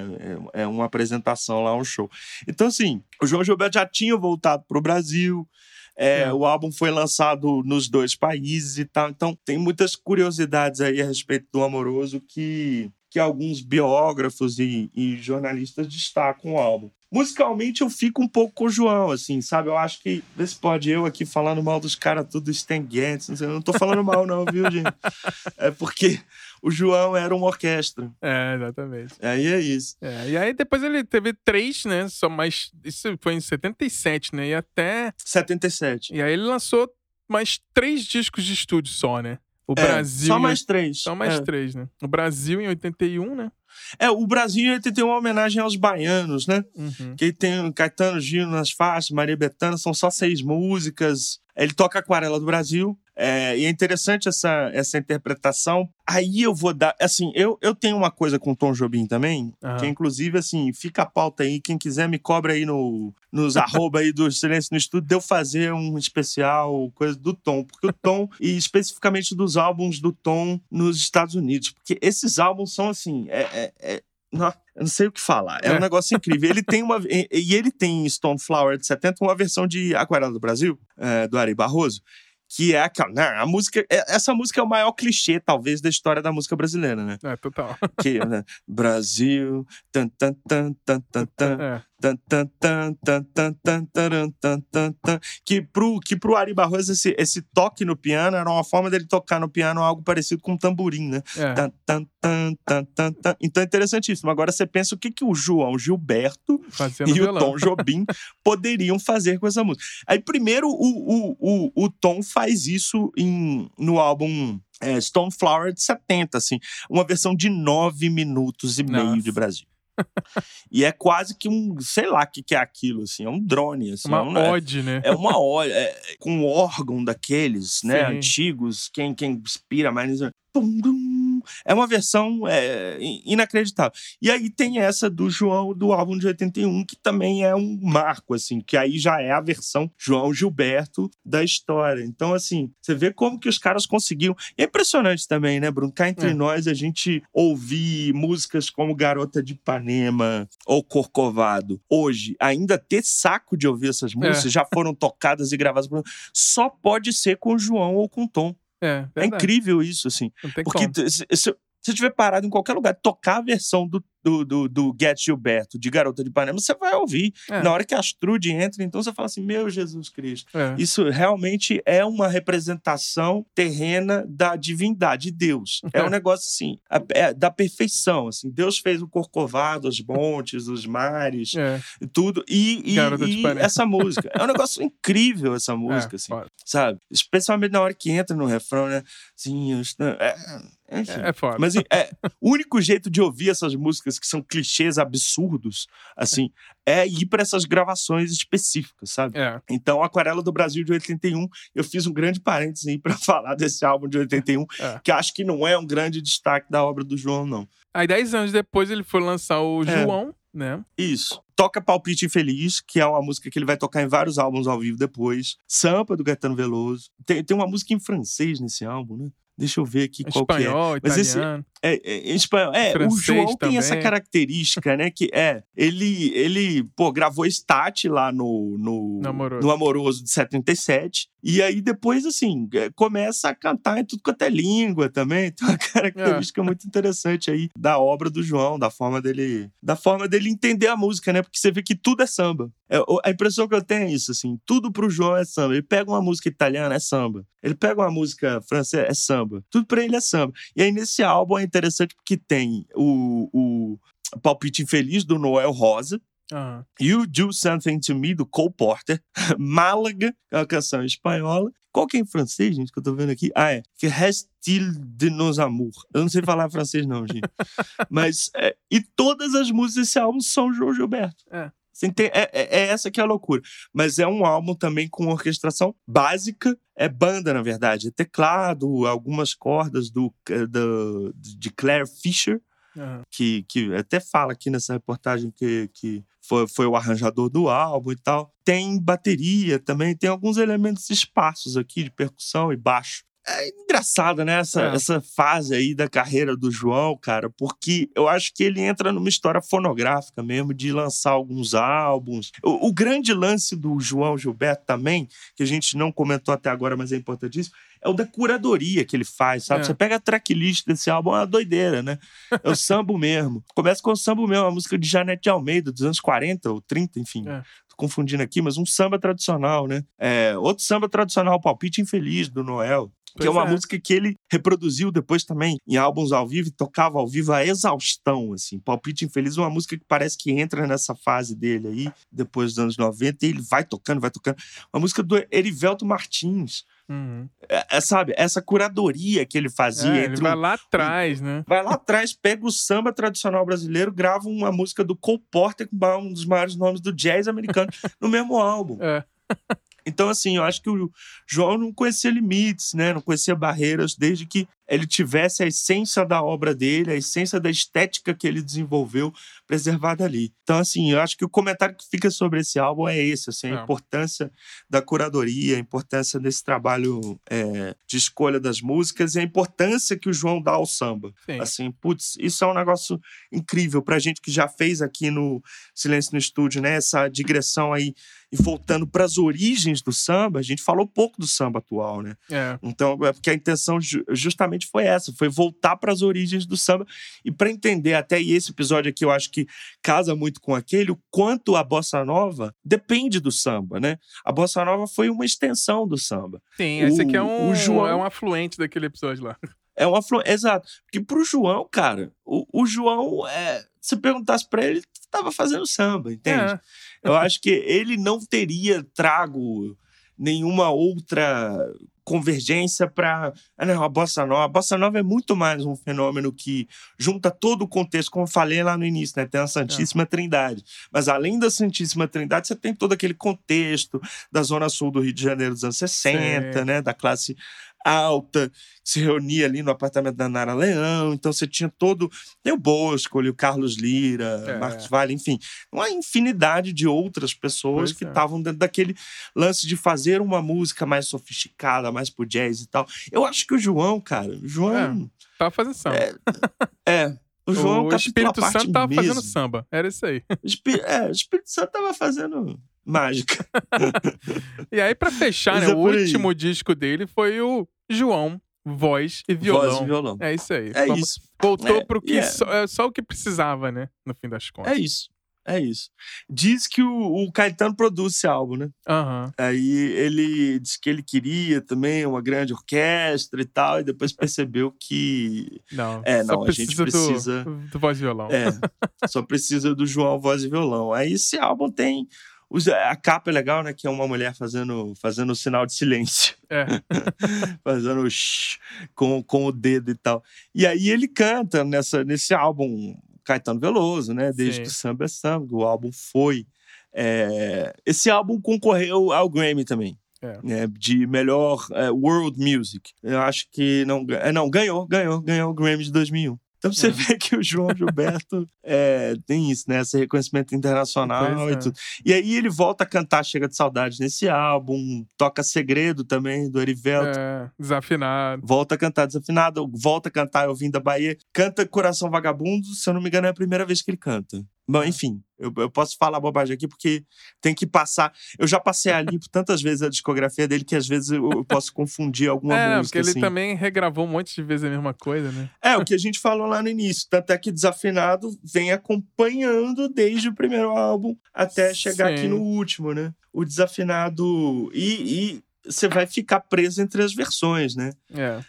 é- é uma apresentação lá, um show. Então, assim, o João Gilberto já tinha voltado pro Brasil. É, É. O álbum foi lançado nos dois países e tal. Então, tem muitas curiosidades aí a respeito do Amoroso que, que alguns biógrafos e, e jornalistas destacam o álbum. Musicalmente, eu fico um pouco com o João, assim, sabe? Eu acho que. Vê se pode eu aqui falando mal dos caras tudo Stan Getz. não sei, Eu não tô falando mal, não, viu, gente? É porque o João era uma orquestra. É, exatamente. Aí é isso. É, e aí depois ele teve três, né? Só mais. Isso foi em 77, né? E até. 77. E aí ele lançou mais três discos de estúdio só, né? O É, Brasil. Só mais três. Só mais é. três, né? O Brasil em 81, né? É, o Brasil ele tem uma homenagem aos baianos, né? Uhum. Que tem Caetano Gil nas faixas, Maria Bethânia, são só seis músicas. Ele toca Aquarela do Brasil. É, e é interessante essa, essa interpretação. Aí eu vou dar. Assim, eu, eu tenho uma coisa com o Tom Jobim também, Aham. que inclusive, assim, fica a pauta aí. Quem quiser me cobra aí no, nos arroba aí do Silêncio no Estúdio, de eu fazer um especial, coisa do Tom. Porque o Tom, e especificamente dos álbuns do Tom nos Estados Unidos. Porque esses álbuns são, assim, é- é- é, não, eu não sei o que falar. É, É. um negócio incrível. Ele tem uma. E ele tem em Stone Flower de 70 uma versão de Aquarela do Brasil, é, do Ari Barroso. Que é aquela. né, a música. é- Essa música é o maior clichê, talvez, da história da música brasileira, né? É, total. Que, né, Brasil. Tan, tan, tan, tan, tan, tan, É. Que pro, que pro Ari Barroso, esse, esse toque no piano era uma forma dele tocar no piano algo parecido com um tamborim, né? É. Então é interessantíssimo. Agora você pensa o que, que o João Gilberto Fazendo e o violão. Tom Jobim poderiam fazer com essa música. Aí, primeiro, o, o, o, o Tom faz isso em, no álbum é, Stone Flower de 70, assim, uma versão de nove minutos e meio Nossa. de Brasil. e é quase que um, sei lá o que, que é aquilo, assim, é um drone, assim, Uma é, um, é, ode, né? é uma hora, é, com um órgão daqueles, né, Sim. antigos, quem, quem inspira mais. Pum, dum, é uma versão é, inacreditável. E aí tem essa do João do álbum de 81, que também é um marco, assim, que aí já é a versão João Gilberto da história. Então, assim, você vê como que os caras conseguiam. E é impressionante também, né, Bruno? Cá entre é. nós, a gente ouvir músicas como Garota de Ipanema ou Corcovado. Hoje, ainda ter saco de ouvir essas é. músicas, é. já foram tocadas e gravadas por... Só pode ser com o João ou com o Tom. É, é incrível isso, assim. Porque se, se, você estiver parado em qualquer lugar, tocar a versão do, do, do, do Get Gilberto de Garota de Ipanema, você vai ouvir. É. Na hora que a Astrude entra, então você fala assim: Meu Jesus Cristo. É. Isso realmente é uma representação terrena da divindade de Deus. É, é um negócio assim, é, da perfeição. Assim. Deus fez o Corcovado, os montes, os mares, é. tudo. E, e, e essa música. É um negócio incrível essa é, música, assim, sabe? Especialmente na hora que entra no refrão, né? Assim, é, enfim. É, é foda. Mas é, o único jeito de ouvir essas músicas que são clichês absurdos, assim, é ir para essas gravações específicas, sabe? É. Então, Aquarela do Brasil de 81, eu fiz um grande parênteses aí para falar desse álbum de 81, é. que acho que não é um grande destaque da obra do João, não. Aí, dez anos depois, ele foi lançar o é. João, né? Isso. Toca Palpite Infeliz, que é uma música que ele vai tocar em vários álbuns ao vivo depois. Sampa, do Gaetano Veloso. Tem, tem uma música em francês nesse álbum, né? Deixa eu ver aqui qual espanhol, que é. Mas italiano. esse é, é, espanhol. É, o João também. tem essa característica, né? Que é, ele, ele pô, gravou Stat lá no, no, no, Amoroso. no Amoroso de 77. E aí depois, assim, é, começa a cantar em tudo quanto é língua também. Tem uma característica é. muito interessante aí da obra do João, da forma dele, da forma dele entender a música, né? Porque você vê que tudo é samba. É, a impressão que eu tenho é isso, assim, tudo pro João é samba. Ele pega uma música italiana, é samba. Ele pega uma música francesa, é samba. Tudo pra ele é samba. E aí nesse álbum interessante porque tem o, o Palpite Infeliz do Noel Rosa, Uhum. You Do Something to Me, do Cole Porter. Málaga, é uma canção espanhola. Qual que é em francês, gente, que eu tô vendo aqui? Ah, é. Que Restil de nos amour. Eu não sei falar francês, não, gente. Mas, é, e todas as músicas desse álbum são João Gilberto. É. É, é, é, essa que é a loucura. Mas é um álbum também com orquestração básica. É banda, na verdade. É teclado, algumas cordas do, do de Claire Fisher, uhum. que, que até fala aqui nessa reportagem que, que foi, foi o arranjador do álbum e tal. Tem bateria também, tem alguns elementos esparsos aqui de percussão e baixo. É engraçada, né? Essa, é. essa fase aí da carreira do João, cara, porque eu acho que ele entra numa história fonográfica mesmo, de lançar alguns álbuns. O, o, grande lance do João Gilberto também, que a gente não comentou até agora, mas é importantíssimo, é o da curadoria que ele faz, sabe? É. Você pega a tracklist desse álbum, é uma doideira, né? É o sambo mesmo. Começa com o sambo mesmo, uma música de Janete Almeida, dos anos 40 ou 30, enfim. É confundindo aqui, mas um samba tradicional, né? É, outro samba tradicional, Palpite Infeliz, do Noel que é uma é. música que ele reproduziu depois também em álbuns ao vivo e tocava ao vivo a exaustão, assim. Palpite Infeliz é uma música que parece que entra nessa fase dele aí, depois dos anos 90, e ele vai tocando, vai tocando. Uma música do Erivelto Martins. Uhum. É, é, sabe, essa curadoria que ele fazia. É, ele vai um, lá atrás, né? Vai lá atrás, pega o samba tradicional brasileiro, grava uma música do Cole Porter, um dos maiores nomes do jazz americano, no mesmo álbum. É. Então, assim, eu acho que o João não conhecia limites, né? Não conhecia barreiras, desde que ele tivesse a essência da obra dele, a essência da estética que ele desenvolveu preservada ali. Então, assim, eu acho que o comentário que fica sobre esse álbum é esse, assim, a é. importância da curadoria, a importância desse trabalho é, de escolha das músicas e a importância que o João dá ao samba. Sim. Assim, putz, isso é um negócio incrível pra gente que já fez aqui no Silêncio no Estúdio, né? Essa digressão aí e voltando para as origens do samba, a gente falou pouco do samba atual, né? É. Então, é porque a intenção justamente foi essa, foi voltar para as origens do samba e para entender até esse episódio aqui eu acho que casa muito com aquele o quanto a bossa nova depende do samba, né? A bossa nova foi uma extensão do samba. Sim, esse aqui é um, o João... é um afluente daquele episódio lá. É um afluente, exato. Porque pro João, cara, o, o João é se perguntasse para ele, estava fazendo samba, entende? É. Eu acho que ele não teria trago nenhuma outra convergência para ah, não, a bossa nova. A bossa nova é muito mais um fenômeno que junta todo o contexto, como eu falei lá no início, né? Tem a Santíssima é. Trindade. Mas além da Santíssima Trindade, você tem todo aquele contexto da zona sul do Rio de Janeiro dos anos 60, né? Da classe alta, se reunia ali no apartamento da Nara Leão. Então você tinha todo. Tem o Bosco, o Carlos Lira, É. Marcos Vale, enfim, uma infinidade de outras pessoas Pois que é. estavam dentro daquele lance de fazer uma música mais sofisticada, mais pro jazz e tal. Eu acho que o João, cara, o João. Tava fazendo samba. É. o João o Espírito Santo tava mesmo. fazendo samba. Era isso aí. Espí- É, o Espírito Santo tava fazendo mágica. E aí, pra fechar, né, é o último disco dele foi o João, voz e violão. Voz e violão. É isso aí. É Vamos- isso. Voltou É, pro que e é- só, é só o que precisava, né? No fim das É contas. isso. É isso. Diz que o, o Caetano produz esse álbum, né? Aham. Aí ele disse que ele queria também uma grande orquestra e tal, e depois percebeu que Não. É, só não, a gente do- precisa- Do, voz e violão. é, só precisa do João voz e violão. Aí esse álbum tem a capa é legal, né? Que é uma mulher fazendo fazendo o sinal de silêncio, É. fazendo o shh com, com o dedo e tal. E aí ele canta nessa nesse álbum Caetano Veloso, né? Desde Sim. que o samba é samba, o álbum foi. é, esse álbum concorreu ao Grammy também. É. né, de melhor é, world music. Eu acho que não, é, não ganhou, ganhou, ganhou o Grammy de 2001. Então você É. vê que o João Gilberto é, tem isso, né? Esse reconhecimento internacional e é. tudo. E aí ele volta a cantar Chega de Saudade nesse álbum, toca Segredo também, do Erivelto. É, desafinado. Volta a cantar Desafinado, volta a cantar Eu Vim da Bahia. Canta Coração Vagabundo, se eu não me engano, é a primeira vez que ele canta. Bom, É. enfim, eu, eu posso falar bobagem aqui porque tem que passar. Eu já passei ali tantas vezes a discografia dele que às vezes eu, eu posso confundir alguma é, porque música. ele assim. também regravou um monte de vezes a mesma coisa, né? É, o que a gente falou lá no início. Tanto é que Desafinado vem acompanhando desde o primeiro álbum até chegar aqui Sim. no último, né? O Desafinado. E, e você vai ficar preso entre as versões, né? É.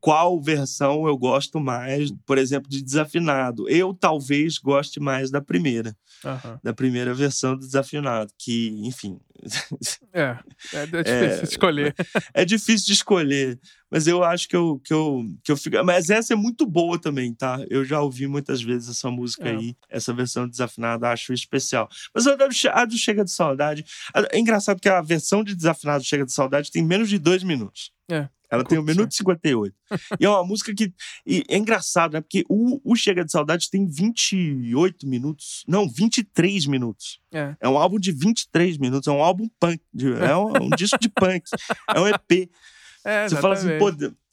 Qual versão eu gosto mais, por exemplo, de Desafinado? Eu talvez goste mais da primeira, aham. da primeira versão do Desafinado, que, enfim, É. É, é difícil escolher. é difícil de escolher, mas eu acho que eu, que eu, que eu fico. Mas essa é muito boa também, tá? Eu já ouvi muitas vezes essa música É. aí, essa versão desafinada, acho especial. Mas a do, do Chega de Saudade. É engraçado que a versão de desafinado Chega de Saudade tem menos de dois minutos. É. Ela tem 1 Curtinha. minuto e 58. e é uma música que. É engraçado, né? Porque o, o Chega de Saudade tem 28 minutos. Não, 23 minutos. É. É um álbum de 23 minutos. É um álbum punk. de- é um, um disco de punk. É um EP. É, Você fala assim, pô,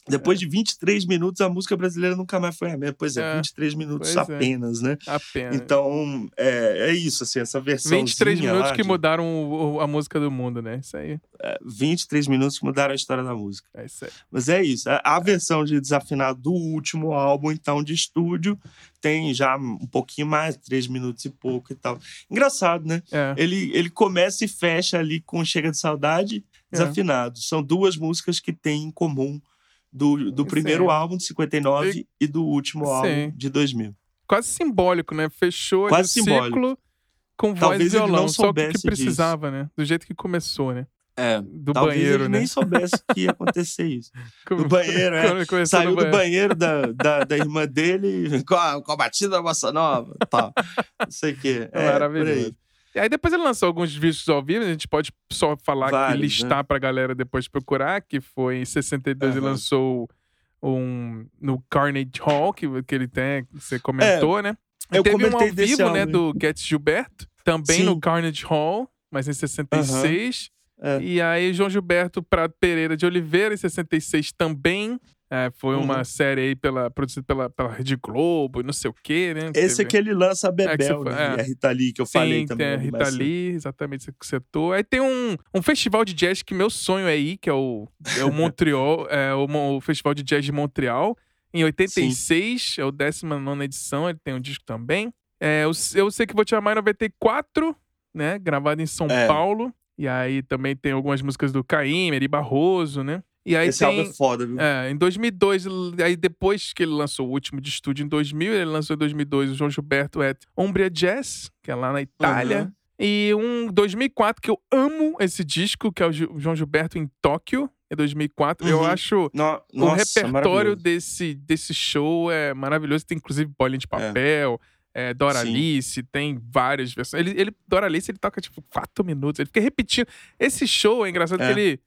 de- depois de 23 minutos, a música brasileira nunca mais foi a mesma. Pois é, É. 23 minutos Pois é. apenas, né? Apenas. Então, é, é isso, assim, essa versão. 23 minutos que mudaram o- a música do mundo, né? Isso aí. 23 minutos que mudaram a história da música. É isso aí. Mas é isso. A, a versão de desafinado do último álbum, então, de estúdio, tem já um pouquinho mais, 3 minutos e pouco e tal. Engraçado, né? É. Ele, ele começa e fecha ali com Chega de Saudade, É. Desafinado. São duas músicas que têm em comum do, do Sim. primeiro álbum de 59 e, do último Sim. álbum de 2000. Quase simbólico, né? Fechou Quase simbólico. ciclo com voz Talvez e ele não violão. Só que, soubesse que precisava, né? Do jeito que começou, né? É. Do Talvez banheiro, ele né? nem soubesse que ia acontecer isso. Do banheiro, é. Saiu do banheiro da, da, da irmã dele com a, com a batida da bossa nova. Tá. Não sei o quê. É, Maravilhoso. E aí depois ele lançou alguns vídeos ao vivo, a gente pode só falar Vários, listar pra galera depois procurar, que foi em 62 ele Aham. lançou um no Carnage Hall, que, que ele tem, que você comentou, né? E eu teve um ao vivo, né, álbum, do Get Gilberto, também Sim. no Carnage Hall, mas em 66. É. E aí João Gilberto Prado Pereira de Oliveira, em 66 também. É, foi uma Uhum. série aí pela, produzida pela, pela Rede Globo, e não sei o quê, né? Esse Teve- aqui ele lança a É, que Bebel, fa- né? é. E a Rita Lee, que eu Sim, falei também. tem a Rita. Lee, exatamente que você citou. Aí tem um, um festival de jazz que meu sonho é ir, que é o, é o Montreal, é o, o Festival de Jazz de Montreal. Em 86, é o 19 edição, ele tem um disco também. É, eu, eu sei que vou te amar em 94, né? Gravado em São É. Paulo. E aí também tem algumas músicas do Caim, Eri Barroso, né? E aí Esse tem. álbum é foda, viu? É, em 2002, ele- aí depois que ele lançou o último de estúdio em 2000, ele lançou em 2002 o João Gilberto at Umbria Jazz, que é lá na Itália. Uhum. E um 2004 que eu amo esse disco, que é o João Gilberto em Tóquio, é 2004. Eu Uhum. acho No- o repertório desse, desse show é maravilhoso. Tem inclusive bolinha de papel, é, Dora Sim. Alice, tem várias versões. Ele, ele, Dora Alice, ele toca tipo quatro minutos. Ele fica repetindo. Esse show é engraçado É. que ele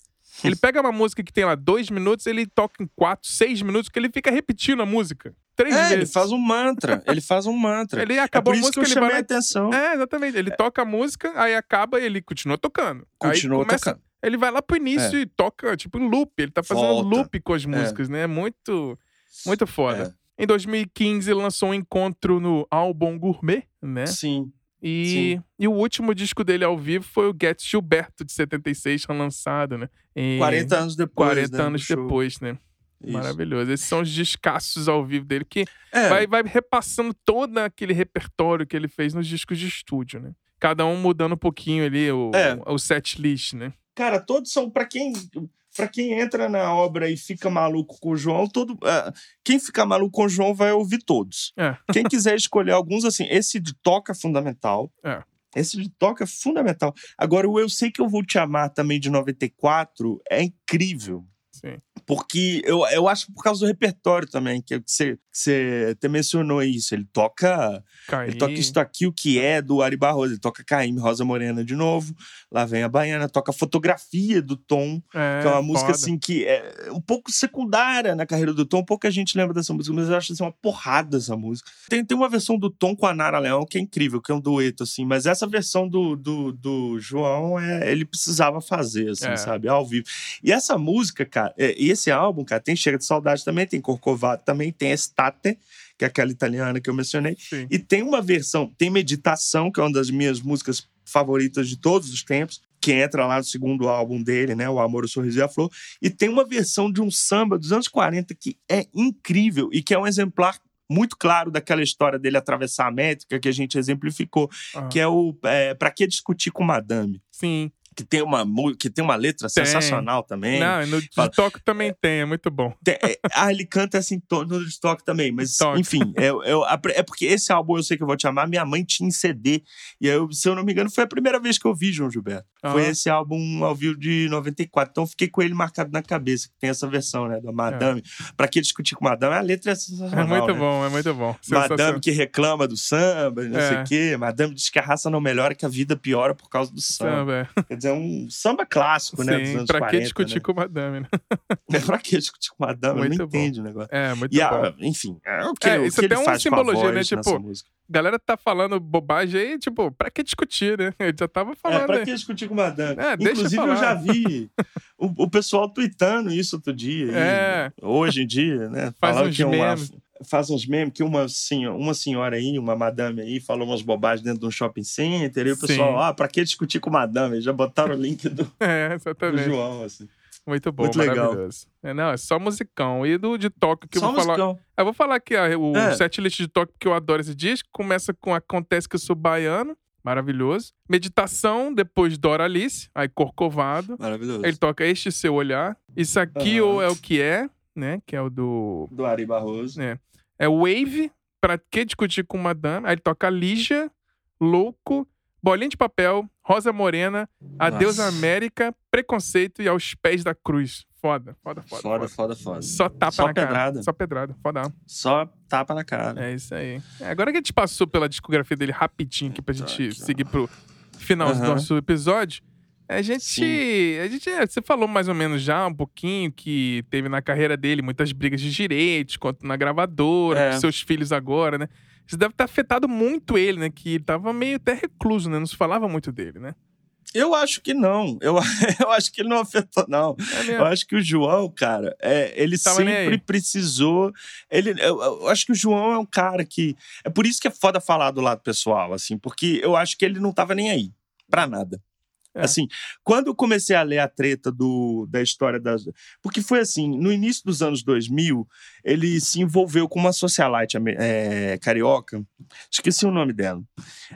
Ele pega uma música que tem lá dois minutos, ele toca em quatro, seis minutos, que ele fica repetindo a música. Três É, vezes. ele faz um mantra. Ele faz um mantra. Ele é acabou por a isso música, que eu ele chamei vai atenção. É, exatamente. Ele toca a música, aí acaba ele continua tocando. Continua começa, tocando. Ele vai lá pro início e toca, tipo, em loop. Ele tá fazendo Volta. loop com as músicas, né? Muito, muito foda. Em 2015, ele lançou um encontro no álbum Gourmet, né? É, sim. E, Sim. e o último disco dele ao vivo foi o Get Gilberto, de 76, lançado, né? Em 40 anos depois. 40 né, anos depois, né? Isso. Maravilhoso. Esses são os descassos ao vivo dele, que É, vai, vai repassando todo aquele repertório que ele fez nos discos de estúdio, né? Cada um mudando um pouquinho ali o, É. o set list, né? Cara, todos são para quem para quem entra na obra e fica maluco com o João, todo é, quem ficar maluco com o João vai ouvir todos. É. Quem quiser escolher alguns assim, esse de toca é fundamental. É. Esse de toca é fundamental. Agora o eu sei que eu vou te amar também de 94 é incrível. Sim. Porque eu, eu acho por causa do repertório também, que você, que você até mencionou isso. Ele toca Caí. ele toca Isto Aqui, o que é, do Ari Barroso. Ele toca Caíme, Rosa Morena de novo. Lá vem a Baiana. Toca Fotografia do Tom, É, que é uma música foda. assim que é um pouco secundária na carreira do Tom. Pouca gente lembra dessa música, mas eu acho assim, uma porrada essa música. Tem, tem uma versão do Tom com a Nara Leão que é incrível, que é um dueto, assim. Mas essa versão do, do, do João, é, ele precisava fazer, assim, É. sabe? Ao vivo. E essa música, cara, é, esse álbum, cara, tem Chega de Saudade também, tem Corcovado também, tem Estate, que é aquela italiana que eu mencionei. Sim. E tem uma versão, tem Meditação, que é uma das minhas músicas favoritas de todos os tempos, que entra lá no segundo álbum dele, né? O Amor, o Sorriso e a Flor. E tem uma versão de um samba dos anos 40 que é incrível e que é um exemplar muito claro daquela história dele atravessar a métrica que a gente exemplificou, Aham. que é o é, Pra Que Discutir com Madame? Sim. Que tem uma, que tem uma letra Tem. sensacional também. Não, no Fala- toque também tem, é muito bom. Tem- é, ah, ele canta assim no estoque também, mas Toque. enfim, é, é, é porque esse álbum Eu Sei Que Eu Vou Te Amar, minha mãe tinha em CD. E aí, eu, se eu não me engano, foi a primeira vez que eu vi João Gilberto. Foi esse álbum ao vivo de 94. Então eu fiquei com ele marcado na cabeça, que tem essa versão, né, da Madame. Pra que discutir com Madame? A letra é É sensacional. muito né? bom, é muito bom. Madame que reclama do samba, não sei É. o quê. Madame diz que a raça não melhora, que a vida piora por causa do samba. Samba, é. Quer dizer, é um samba clássico, né? Dos Sim, anos pra 40, que discutir com o madame, né? né? pra que discutir com Madame? Muito não bom. entende o negócio. É, muito E bom. a, enfim, é o que, É, o isso que tem uma com simbologia, né? Tipo, música. galera tá falando bobagem aí, tipo, pra que discutir, né? Ele já tava É, falando pra aí. que discutir com Madame? É, Inclusive, falar. eu já vi o, o pessoal tweetando isso outro dia. É. hoje em dia, né? Faz falando que uma, memes. Faz uns memes que uma senhora, uma senhora aí, uma madame aí, falou umas bobagens dentro de um shopping center. E o pessoal, Sim. ah, pra que discutir com madame? Já botaram o link do, É, do. João, assim. Muito bom, Muito legal. É, não, é só musicão. E do de toque que eu Só vou falar. musicão. Eu vou falar aqui ah, o É. setlist de toque porque eu adoro esse disco. Começa com Acontece que eu sou baiano. Maravilhoso. Meditação, depois Dora Alice, aí Corcovado. Maravilhoso. Ele toca Este Seu Olhar. Isso aqui Aham. ou é o que é, né? Que é o do. Do Ari Barroso. É. É Wave, Pra que discutir com Madame? Aí ele toca Lígia, Louco, Bolinha de Papel, Rosa Morena, Adeus Nossa. América, Preconceito e Aos Pés da Cruz. Foda, foda, foda. Foda, foda. foda, foda. Só tapa Só na cara. pedrada. Só pedrada. Foda. Só tapa na cara. É isso aí. É, agora que a gente passou pela discografia dele rapidinho aqui pra gente Aqui, ó. seguir pro final do Aham. nosso episódio, a gente, Sim. a gente. é, Você falou mais ou menos já um pouquinho que teve na carreira dele muitas brigas de direitos, quanto na gravadora, É. com seus filhos agora, né? Isso deve ter afetado muito ele, né? Que ele tava meio até recluso, né? Não se falava muito dele, né? Eu acho que não. Eu, eu acho que ele não afetou, não. É Eu acho que o João, cara, é, ele Tava sempre precisou. Ele, eu, eu acho que o João é um cara que. É por isso que é foda falar do lado pessoal, assim, porque eu acho que ele não tava nem aí. Pra nada. É. Assim, quando eu comecei a ler a treta do, da história das. Porque foi assim, no início dos anos 2000, ele se envolveu com uma socialite é, carioca, esqueci o nome dela.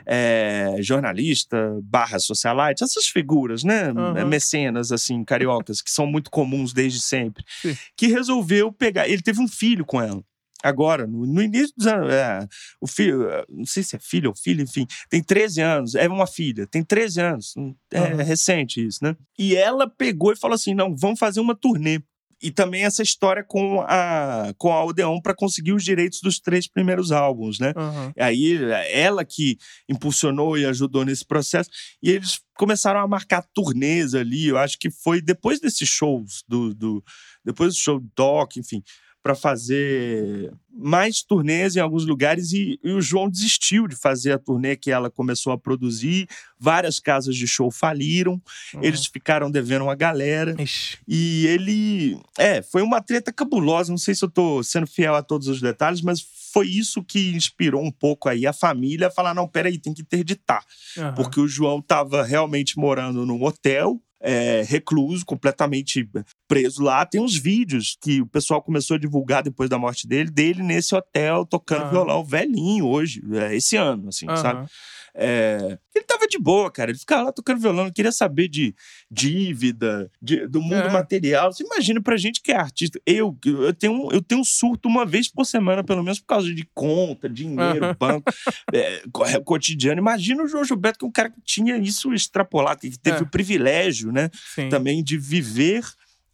É, jornalista, barra socialite, essas figuras, né? Aham. Mecenas, assim, cariocas, que são muito comuns desde sempre. Sim. Que resolveu pegar. Ele teve um filho com ela. Agora, no, no início dos anos, é, o filho, é, não sei se é filho ou filho, enfim, tem 13 anos, é uma filha, tem 13 anos, é Aham. recente isso, né? E ela pegou e falou assim: não, vamos fazer uma turnê. e também essa história com a, com a Odeon para conseguir os direitos dos três primeiros álbuns, né? Aham. Aí ela que impulsionou e ajudou nesse processo. E eles começaram a marcar turnês ali. Eu acho que foi depois desses shows, do, do depois do show do Doc, enfim, para fazer mais turnês em alguns lugares. E, e o João desistiu de fazer a turnê que ela começou a produzir. Várias casas de show faliram. Uhum. Eles ficaram devendo uma galera. Ixi. E ele. É, foi uma treta cabulosa. Não sei se eu tô sendo fiel a todos os detalhes, mas foi isso que inspirou um pouco aí a família a falar: não, peraí, tem que interditar. Aham. Porque o João estava realmente morando num hotel. É, recluso, completamente preso lá. Tem uns vídeos que o pessoal começou a divulgar depois da morte dele, dele nesse hotel tocando Aham. violão, velhinho hoje, é, esse ano, assim, Aham. sabe? É, ele tava de boa, cara. Ele ficava lá tocando violão, queria saber de dívida, de- do mundo É. material. Você imagina pra gente que é artista. Eu, eu, tenho, um- eu tenho um surto uma vez por semana, pelo menos por causa de conta, dinheiro, banco, é, é, cotidiano. Imagina o João Gilberto, que é um cara que tinha isso extrapolado, que teve É. o privilégio, né? Sim. Também de viver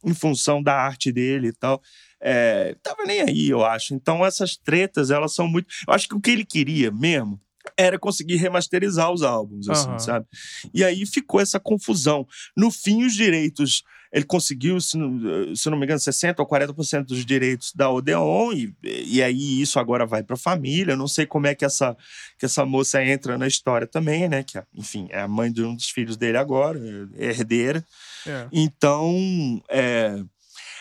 em função da arte dele e tal. É, tava nem aí, eu acho. Então, essas tretas, elas são muito. Eu acho que o que ele queria mesmo era conseguir remasterizar os álbuns, assim, Aham. sabe? E aí ficou essa confusão. No fim, os direitos. Ele conseguiu, se não, se não me engano, 60% ou 40% dos direitos da Odeon, e, e aí isso agora vai para a família. Eu não sei como é que essa, que essa moça entra na história também, né? Que, enfim, é a mãe de um dos filhos dele agora, é herdeira. É. Então, é,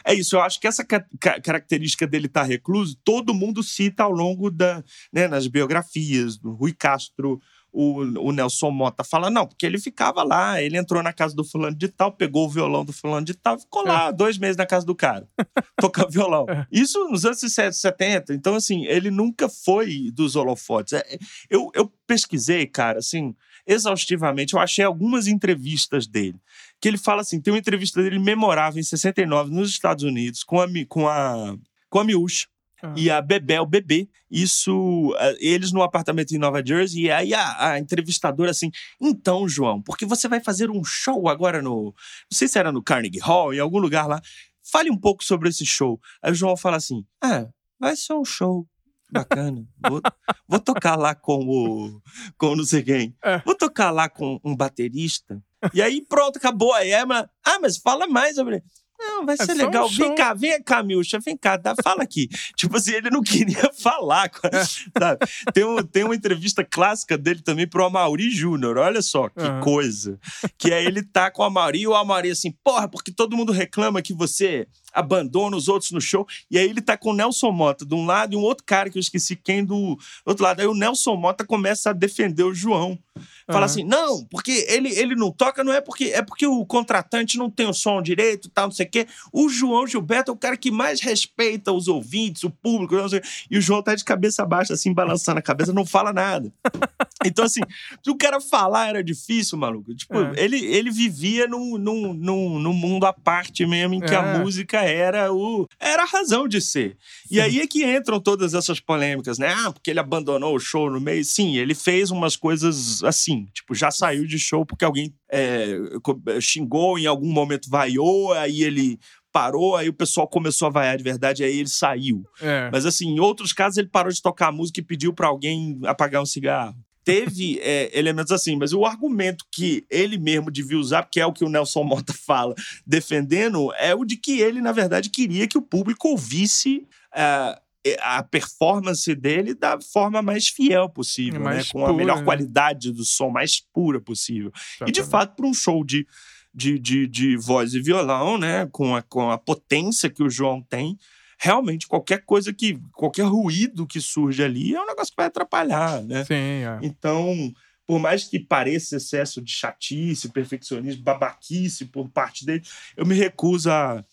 é isso. Eu acho que essa ca- ca- característica dele estar recluso, todo mundo cita ao longo da, né, nas biografias do Rui Castro. O, o Nelson Mota fala, não, porque ele ficava lá, ele entrou na casa do fulano de tal, pegou o violão do fulano de tal, ficou lá dois meses na casa do cara, tocando violão. É. Isso nos anos 60, 70. Então, assim, ele nunca foi dos holofotes. É, é, Eu, eu pesquisei, cara, assim, exaustivamente, eu achei algumas entrevistas dele que ele fala assim, tem uma entrevista dele memorável em 69 nos Estados Unidos com a com a com a Miúcha Ah. e a Bebel Bebê. Isso, eh, eles no apartamento em Nova Jersey, e aí a, a entrevistadora assim, então, João, porque você vai fazer um show agora no, não sei se era no Carnegie Hall, em algum lugar lá. Fale um pouco sobre esse show. Aí o João fala assim: "Ah, vai ser um show bacana. Vou, vou tocar lá com o com não sei quem. É. Vou tocar lá com um baterista. E aí pronto, acabou. Aí a Emma, ah, mas fala mais sobre. Não, vai É ser um legal. show. vem cá, vem cá, Milcha, vem cá, dá, fala aqui. tipo assim, ele não queria falar. com- É. sabe? Tem, um, tem uma entrevista clássica dele também pro Amaury Júnior. Olha só que Aham. coisa. Que é ele tá com o Amaury e o Amaury assim, porra, porque todo mundo reclama que você abandona os outros no show. E aí ele tá com o Nelson Mota de um lado e um outro cara que eu esqueci quem do outro lado. Aí o Nelson Mota começa a defender o João. Fala Aham. assim, não, porque ele, ele não toca, não é porque é porque o contratante não tem o som direito, tal, não sei o quê. O João Gilberto é o cara que mais respeita os ouvintes, o público, não sei o quê. e o João tá de cabeça baixa, assim, balançando a cabeça, não fala nada. Então, assim, se o cara falar era difícil, maluco. Tipo, É. ele, ele vivia num, num, num, num mundo à parte mesmo, em que a É. era o era a razão de ser. E aí é que entram todas essas polêmicas, né? Ah, porque ele abandonou o show no meio. Sim, ele fez umas coisas assim, tipo, já saiu de show porque alguém é, xingou, em algum momento vaiou, aí ele parou, aí o pessoal começou a vaiar de verdade, aí ele saiu. É. Mas assim, em outros casos ele parou de tocar a música e pediu pra alguém apagar um cigarro. Teve é, elementos assim, mas o argumento que ele mesmo devia usar, que é o que o Nelson Mota fala, defendendo, é o de que ele, na verdade, queria que o público ouvisse ah, a performance dele da forma mais fiel possível, Mais né? com a pura, melhor né? qualidade do som, mais pura possível. E de Exatamente. fato, para um show de, de, de, de voz e violão, né? Com a, com a potência que o João tem, realmente qualquer coisa que. qualquer ruído que surge ali é um negócio que vai atrapalhar, né? Sim, é. Então, por mais que pareça excesso de chatice, perfeccionismo, babaquice por parte dele, eu me recuso a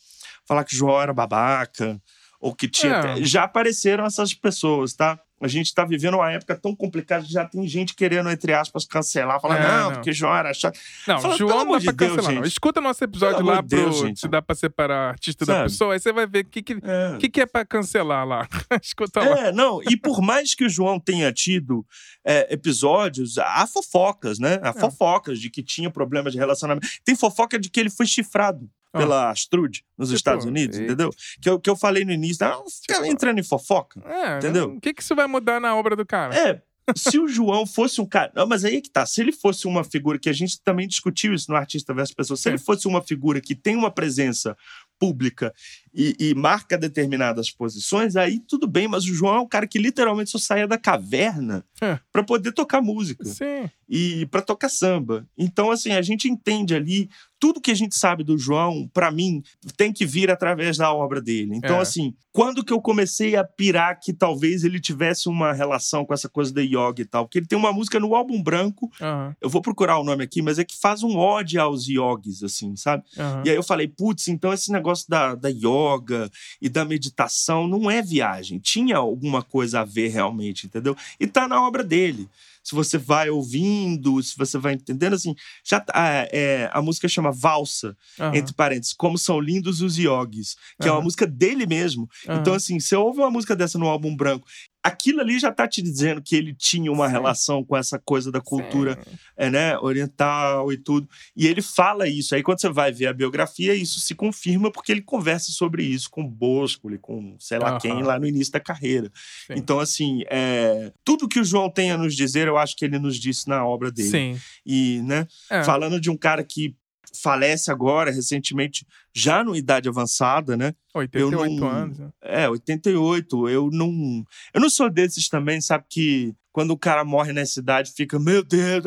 falar que o João era babaca. Ou que tinha. É. Já apareceram essas pessoas, tá? A gente tá vivendo uma época tão complicada que já tem gente querendo, entre aspas, cancelar, falar, É, não, não. porque João era chato. Não, Fala, João não de pra Deus, cancelar, não. gente. Escuta nosso episódio Pelo lá de Deus, pro gente. Se Dá Pra Separar Artista da Sabe? Pessoa, aí você vai ver o que, que, É. que, que é pra cancelar lá. Escuta lá. É, não, e por mais que o João tenha tido é, episódios, há fofocas, né? Há fofocas de que tinha problemas de relacionamento. Tem fofoca de que ele foi chifrado. Pela Astrude, nos Tipo, Estados Unidos, e- entendeu? Que eu, que eu falei no início, não, fica Tipo, entrando em fofoca. É, Entendeu? O que, que isso vai mudar na obra do cara? É, se o João fosse um cara. Não, mas aí é que tá. Se ele fosse uma figura, que a gente também discutiu isso no Artista versus Pessoa, se ele fosse uma figura que tem uma presença pública e, e marca determinadas posições, aí tudo bem, mas o João é um cara que literalmente só saía da caverna É. pra poder tocar música Sim. e para tocar samba. Então, assim, a gente entende ali tudo que a gente sabe do João, pra mim, tem que vir através da obra dele. Então, É. assim, quando que eu comecei a pirar que talvez ele tivesse uma relação com essa coisa da yoga e tal? Porque ele tem uma música no álbum branco, Aham. eu vou procurar o nome aqui, mas é que faz um ode aos yogis, assim, sabe? aham. E aí eu falei, putz, então esse negócio da, da yoga e da meditação não é viagem. Tinha alguma coisa a ver realmente, entendeu? E tá na obra dele. Se você vai ouvindo, se você vai entendendo, assim, já tá, é, é, a música chama Valsa, aham, entre parênteses, Como São Lindos os Yogis, que é uma música dele mesmo. aham. Então, assim, você ouve uma música dessa no álbum branco, aquilo ali já tá te dizendo que ele tinha uma Sim. relação com essa coisa da cultura é, né, oriental e tudo. E ele fala isso. Aí quando você vai ver a biografia, isso se confirma porque ele conversa sobre isso com Bosco, com sei lá quem, lá no início da carreira. Sim. Então, assim, é, tudo que o João tem a nos dizer, eu acho que ele nos disse na obra dele. Sim. E, né, É. falando de um cara que falece agora, recentemente, já numa idade avançada, né? 88 não- anos. né? É, 88. Eu não. Eu não sou desses também, sabe? Que quando o cara morre nessa idade, fica, meu Deus.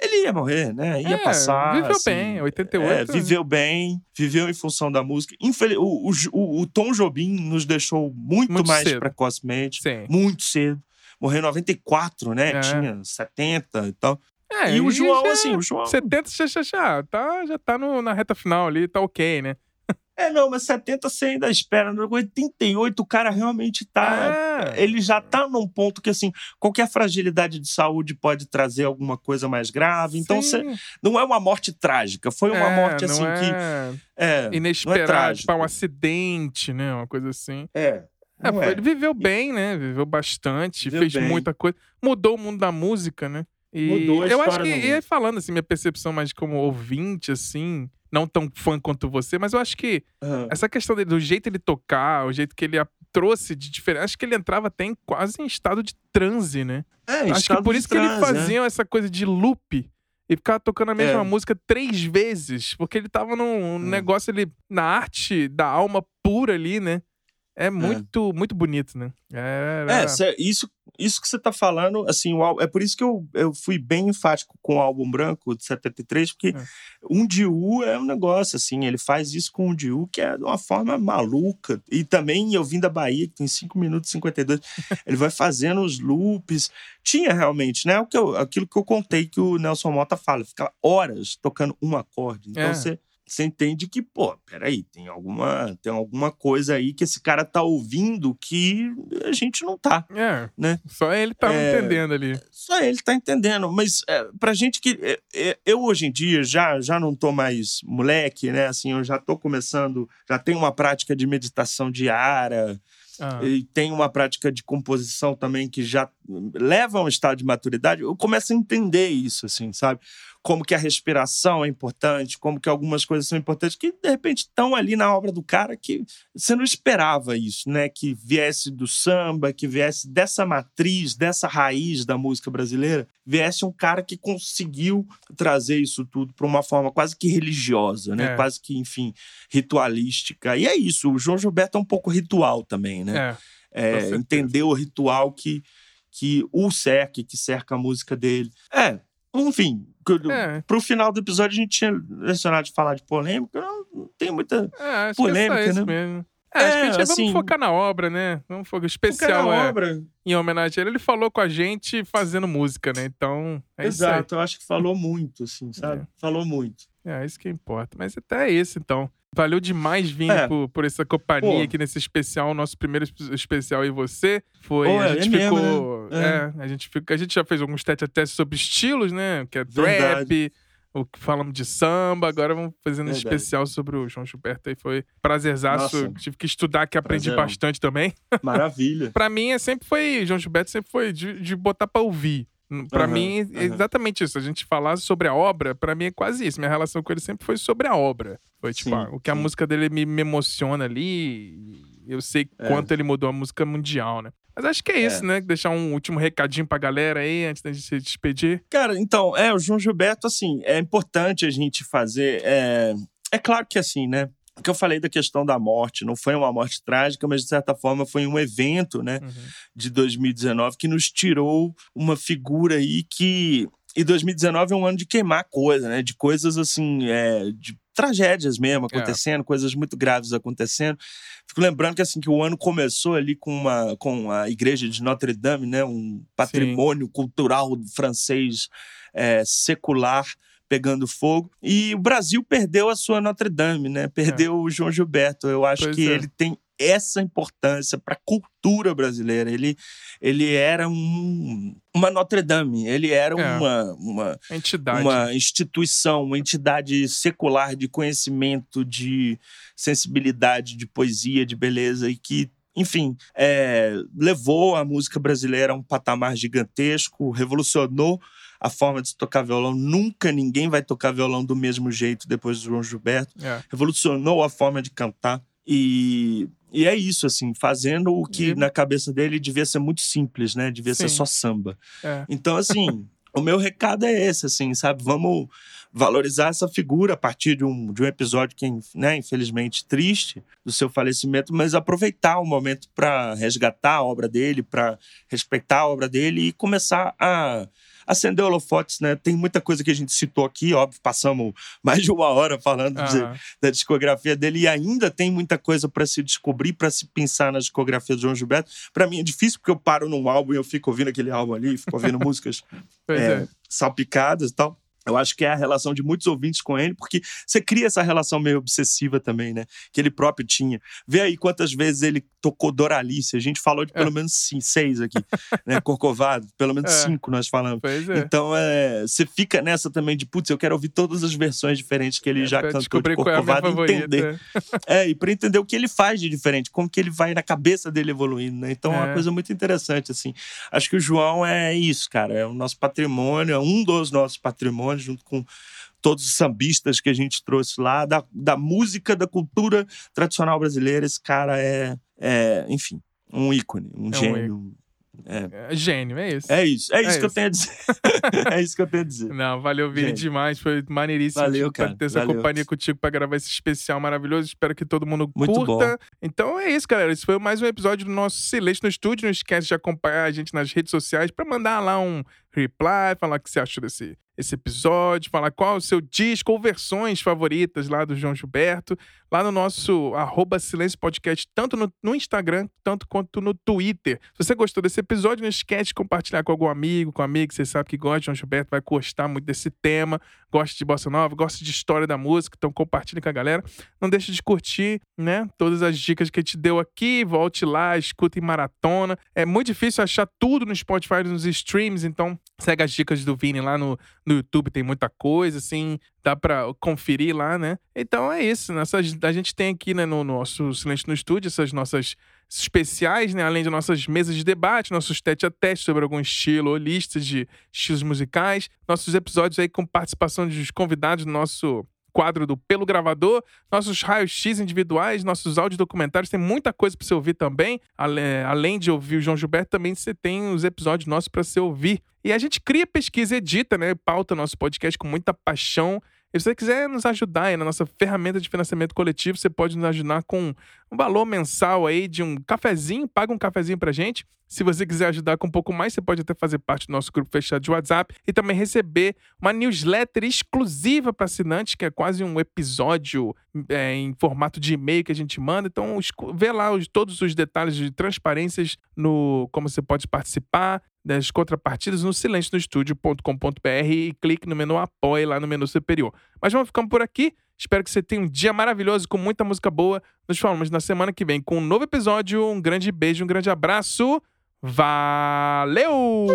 Ele ia morrer, né? Ia É, passar. Viveu assim, bem, 88. é, viveu bem, viveu em função da música. Infeliz... O, o, o- o Tom Jobim nos deixou muito, Muito mais cedo. precocemente, Sim. muito cedo. Morreu em 94, né? É. Tinha 70 e tal. É, e o João, já- assim, o João. 70 já, já, já, tá, já tá no, na reta final ali, tá ok, né? É, não, mas 70 você ainda espera. No 88 o cara realmente tá. É. Ele já tá num ponto que, assim, qualquer fragilidade de saúde pode trazer alguma coisa mais grave. Então, você não é uma morte trágica. Foi uma É, morte, assim, que. é É. inesperado, trágico. tipo, um acidente, né? Uma coisa assim. É. É, foi- é. Ele viveu bem, né? Viveu bastante, Viveu fez bem. muita coisa. Mudou o mundo da música, né? E Mudou a eu acho que, e falando assim, minha percepção mais como ouvinte, assim, não tão fã quanto você, mas eu acho que Ah, essa questão dele, do jeito ele tocar, o jeito que ele a- trouxe de diferença, acho que ele entrava até em, quase em estado de transe, né? É, acho que por isso que ele né? fazia essa coisa de loop. E ficava tocando a mesma É. música três vezes. Porque ele tava num Hum. negócio ali, na arte da alma pura ali, né? É muito, muito bonito, né? É, isso, isso que você tá falando, assim, o é por isso que eu, eu fui bem enfático com o álbum branco de 73, porque É. um Diu é um negócio, assim, ele faz isso com um Diu que é de uma forma maluca. E também eu vim da Bahia, que tem 5 minutos e 52, ele vai fazendo os loops. Tinha realmente, né? O que eu- aquilo que eu contei que o Nelson Mota fala, fica horas tocando um acorde. Então É. você. Você entende que, pô, peraí, tem alguma, tem alguma coisa aí que esse cara tá ouvindo que a gente não tá. É, né? Só ele tava É. entendendo ali. Só ele tá entendendo. Mas é, pra gente que. é, é, eu hoje em dia já, já não tô mais moleque, né? Assim, eu já tô começando. Já tenho uma prática de meditação diária. Ah, E tenho uma prática de composição também que já leva a um estado de maturidade. Eu começo a entender isso, assim, sabe? Como que a respiração é importante, como que algumas coisas são importantes, que de repente estão ali na obra do cara que você não esperava isso, né? Que viesse do samba, que viesse dessa matriz, dessa raiz da música brasileira, viesse um cara que conseguiu trazer isso tudo para uma forma quase que religiosa, né? É. Quase que, enfim, ritualística. E é isso, o João Gilberto é um pouco ritual também, né? é. É, entender o ritual que, que o cerca, que cerca a música dele. É, enfim, É. pro final do episódio a gente tinha mencionado de falar de polêmica, não, não tem muita. É, Polêmica, é isso né? mesmo. É, acho que a gente É, vamos assim- focar na obra, né? Vamos focar. O especial é obra. em homenagem a ele. Ele falou com a gente fazendo música, né? Então, é Exato, eu acho que falou muito, assim, sabe? É. Falou muito. É, isso que importa. Mas até isso, então. Valeu demais vir É. por, por essa companhia Pô. aqui nesse especial, nosso primeiro espe- especial e você. Foi. Pô, a é gente mesmo, ficou. né? É. a gente fica, a gente já fez alguns tete a sobre estilos, né? Que é Verdade. rap, o que falamos de samba, agora vamos fazendo um especial sobre o João Gilberto aí. Foi prazerzaço. Nossa. Tive que estudar, que aprendi bastante também. Maravilha. Pra mim, é sempre foi. João Gilberto sempre foi de, de botar pra ouvir. Pra Aham, mim, é exatamente isso. A gente falar sobre a obra, pra mim é quase isso. Minha relação com ele sempre foi sobre a obra. Foi tipo, Sim, ah, o que a sim. música dele me, me emociona ali. Eu sei É. quanto ele mudou a música mundial, né? Mas acho que é isso, É. né? Deixar um último recadinho pra galera aí, antes da gente se despedir. Cara, então, é, o João Gilberto, assim, é importante a gente fazer. É, é claro que, assim, né? O que eu falei da questão da morte, não foi uma morte trágica, mas de certa forma foi um evento, né, Uhum. de 2019 que nos tirou uma figura aí que. E 2019 é um ano de queimar coisa, né? De coisas assim, é, de tragédias mesmo acontecendo, coisas muito graves acontecendo. Fico lembrando que assim que o ano começou ali com uma com a igreja de Notre Dame, né, um patrimônio cultural francês é, secular pegando fogo e o Brasil perdeu a sua Notre Dame, né? Perdeu o João Gilberto. Eu acho Pois que é. ele tem essa importância para a cultura brasileira. Ele, ele era um, uma Notre Dame, ele era É. uma, uma, Entidade. uma instituição, uma entidade secular de conhecimento, de sensibilidade, de poesia, de beleza, e que, enfim, é, levou a música brasileira a um patamar gigantesco, revolucionou a forma de se tocar violão. Nunca ninguém vai tocar violão do mesmo jeito depois do João Gilberto É. revolucionou a forma de cantar. E, e é isso, assim, fazendo o que E- na cabeça dele devia ser muito simples, né? Devia ser Sim. só samba. É. Então, assim, o meu recado é esse, assim, sabe? Vamos valorizar essa figura a partir de um, de um episódio que, né, infelizmente, triste do seu falecimento, mas aproveitar o momento para resgatar a obra dele, para respeitar a obra dele e começar a acender holofotes, né? Tem muita coisa que a gente citou aqui, óbvio, passamos mais de uma hora falando de, Aham. da discografia dele e ainda tem muita coisa para se descobrir, para se pensar na discografia do João Gilberto. Para mim é difícil porque eu paro num álbum e eu fico ouvindo aquele álbum ali, fico ouvindo músicas é, é. salpicadas e tal. Eu acho que é a relação de muitos ouvintes com ele, porque você cria essa relação meio obsessiva também, né? Que ele próprio tinha. Vê aí quantas vezes ele tocou Doralice. A gente falou de pelo menos sim, seis aqui, né? Corcovado, pelo menos É. cinco nós falamos. Pois é. Então, é, você fica nessa também de, putz, eu quero ouvir todas as versões diferentes que ele já É, pra cantou de descobrir qual é a minha Corcovado e favorita. entender. É, e para entender o que ele faz de diferente, como que ele vai na cabeça dele evoluindo, né? Então é uma É. coisa muito interessante, assim. Acho que o João é isso, cara. É o nosso patrimônio, é um dos nossos patrimônios, junto com todos os sambistas que a gente trouxe lá, da, da música, da cultura tradicional brasileira. Esse cara é, é enfim, um ícone, um É um gênio. É, É Gênio, é isso. é isso, é isso É que eu isso. tenho a dizer. é isso que eu tenho a dizer. Não, valeu, Vini, demais. Foi maneiríssimo Valeu, cara, ter essa valeu. companhia contigo pra gravar esse especial maravilhoso. Espero que todo mundo Muito curta. Então é isso, galera. Esse foi mais um episódio do nosso Silêncio no Estúdio. Não esquece de acompanhar a gente nas redes sociais pra mandar lá um reply, falar o que você achou desse esse episódio, falar qual é o seu disco ou versões favoritas lá do João Gilberto, lá no nosso arroba Silêncio Podcast, tanto no, no Instagram, tanto quanto no Twitter. Se você gostou desse episódio, não esquece de compartilhar com algum amigo, com amigo que você sabe que gosta de João Gilberto, vai gostar muito desse tema, gosta de bossa nova, gosta de história da música, então compartilhe com a galera. Não deixe de curtir, né, todas as dicas que a gente deu aqui, volte lá, escuta em maratona. É muito difícil achar tudo no Spotify, nos streams, então segue as dicas do Vini lá no, no YouTube, tem muita coisa, assim, dá pra conferir lá, né? Então é isso, nessas, a gente tem aqui, né, no nosso Silêncio no Estúdio, essas nossas especiais, né? Além de nossas mesas de debate, nossos tete a tete sobre algum estilo ou listas de estilos musicais, nossos episódios aí com participação dos convidados do nosso quadro do Pelo Gravador, nossos raios-x individuais, nossos áudios documentários, tem muita coisa para você ouvir também. Além de ouvir o João Gilberto, também você tem os episódios nossos para você ouvir. E a gente cria, pesquisa, edita, né? Pauta nosso podcast com muita paixão. E se você quiser nos ajudar aí na nossa ferramenta de financiamento coletivo, você pode nos ajudar com um valor mensal aí de um cafezinho, paga um cafezinho pra gente. Se você quiser ajudar com um pouco mais, você pode até fazer parte do nosso grupo fechado de WhatsApp e também receber uma newsletter exclusiva para assinantes, que é quase um episódio é, em formato de e-mail que a gente manda. Então, vê lá os- todos os detalhes de transparências no como você pode participar das contrapartidas no silencionostudio.com.br e clique no menu Apoie lá no menu superior. Mas vamos ficando por aqui. Espero que você tenha um dia maravilhoso com muita música boa. Nos falamos na semana que vem com um novo episódio. Um grande beijo, um grande abraço. Valeu!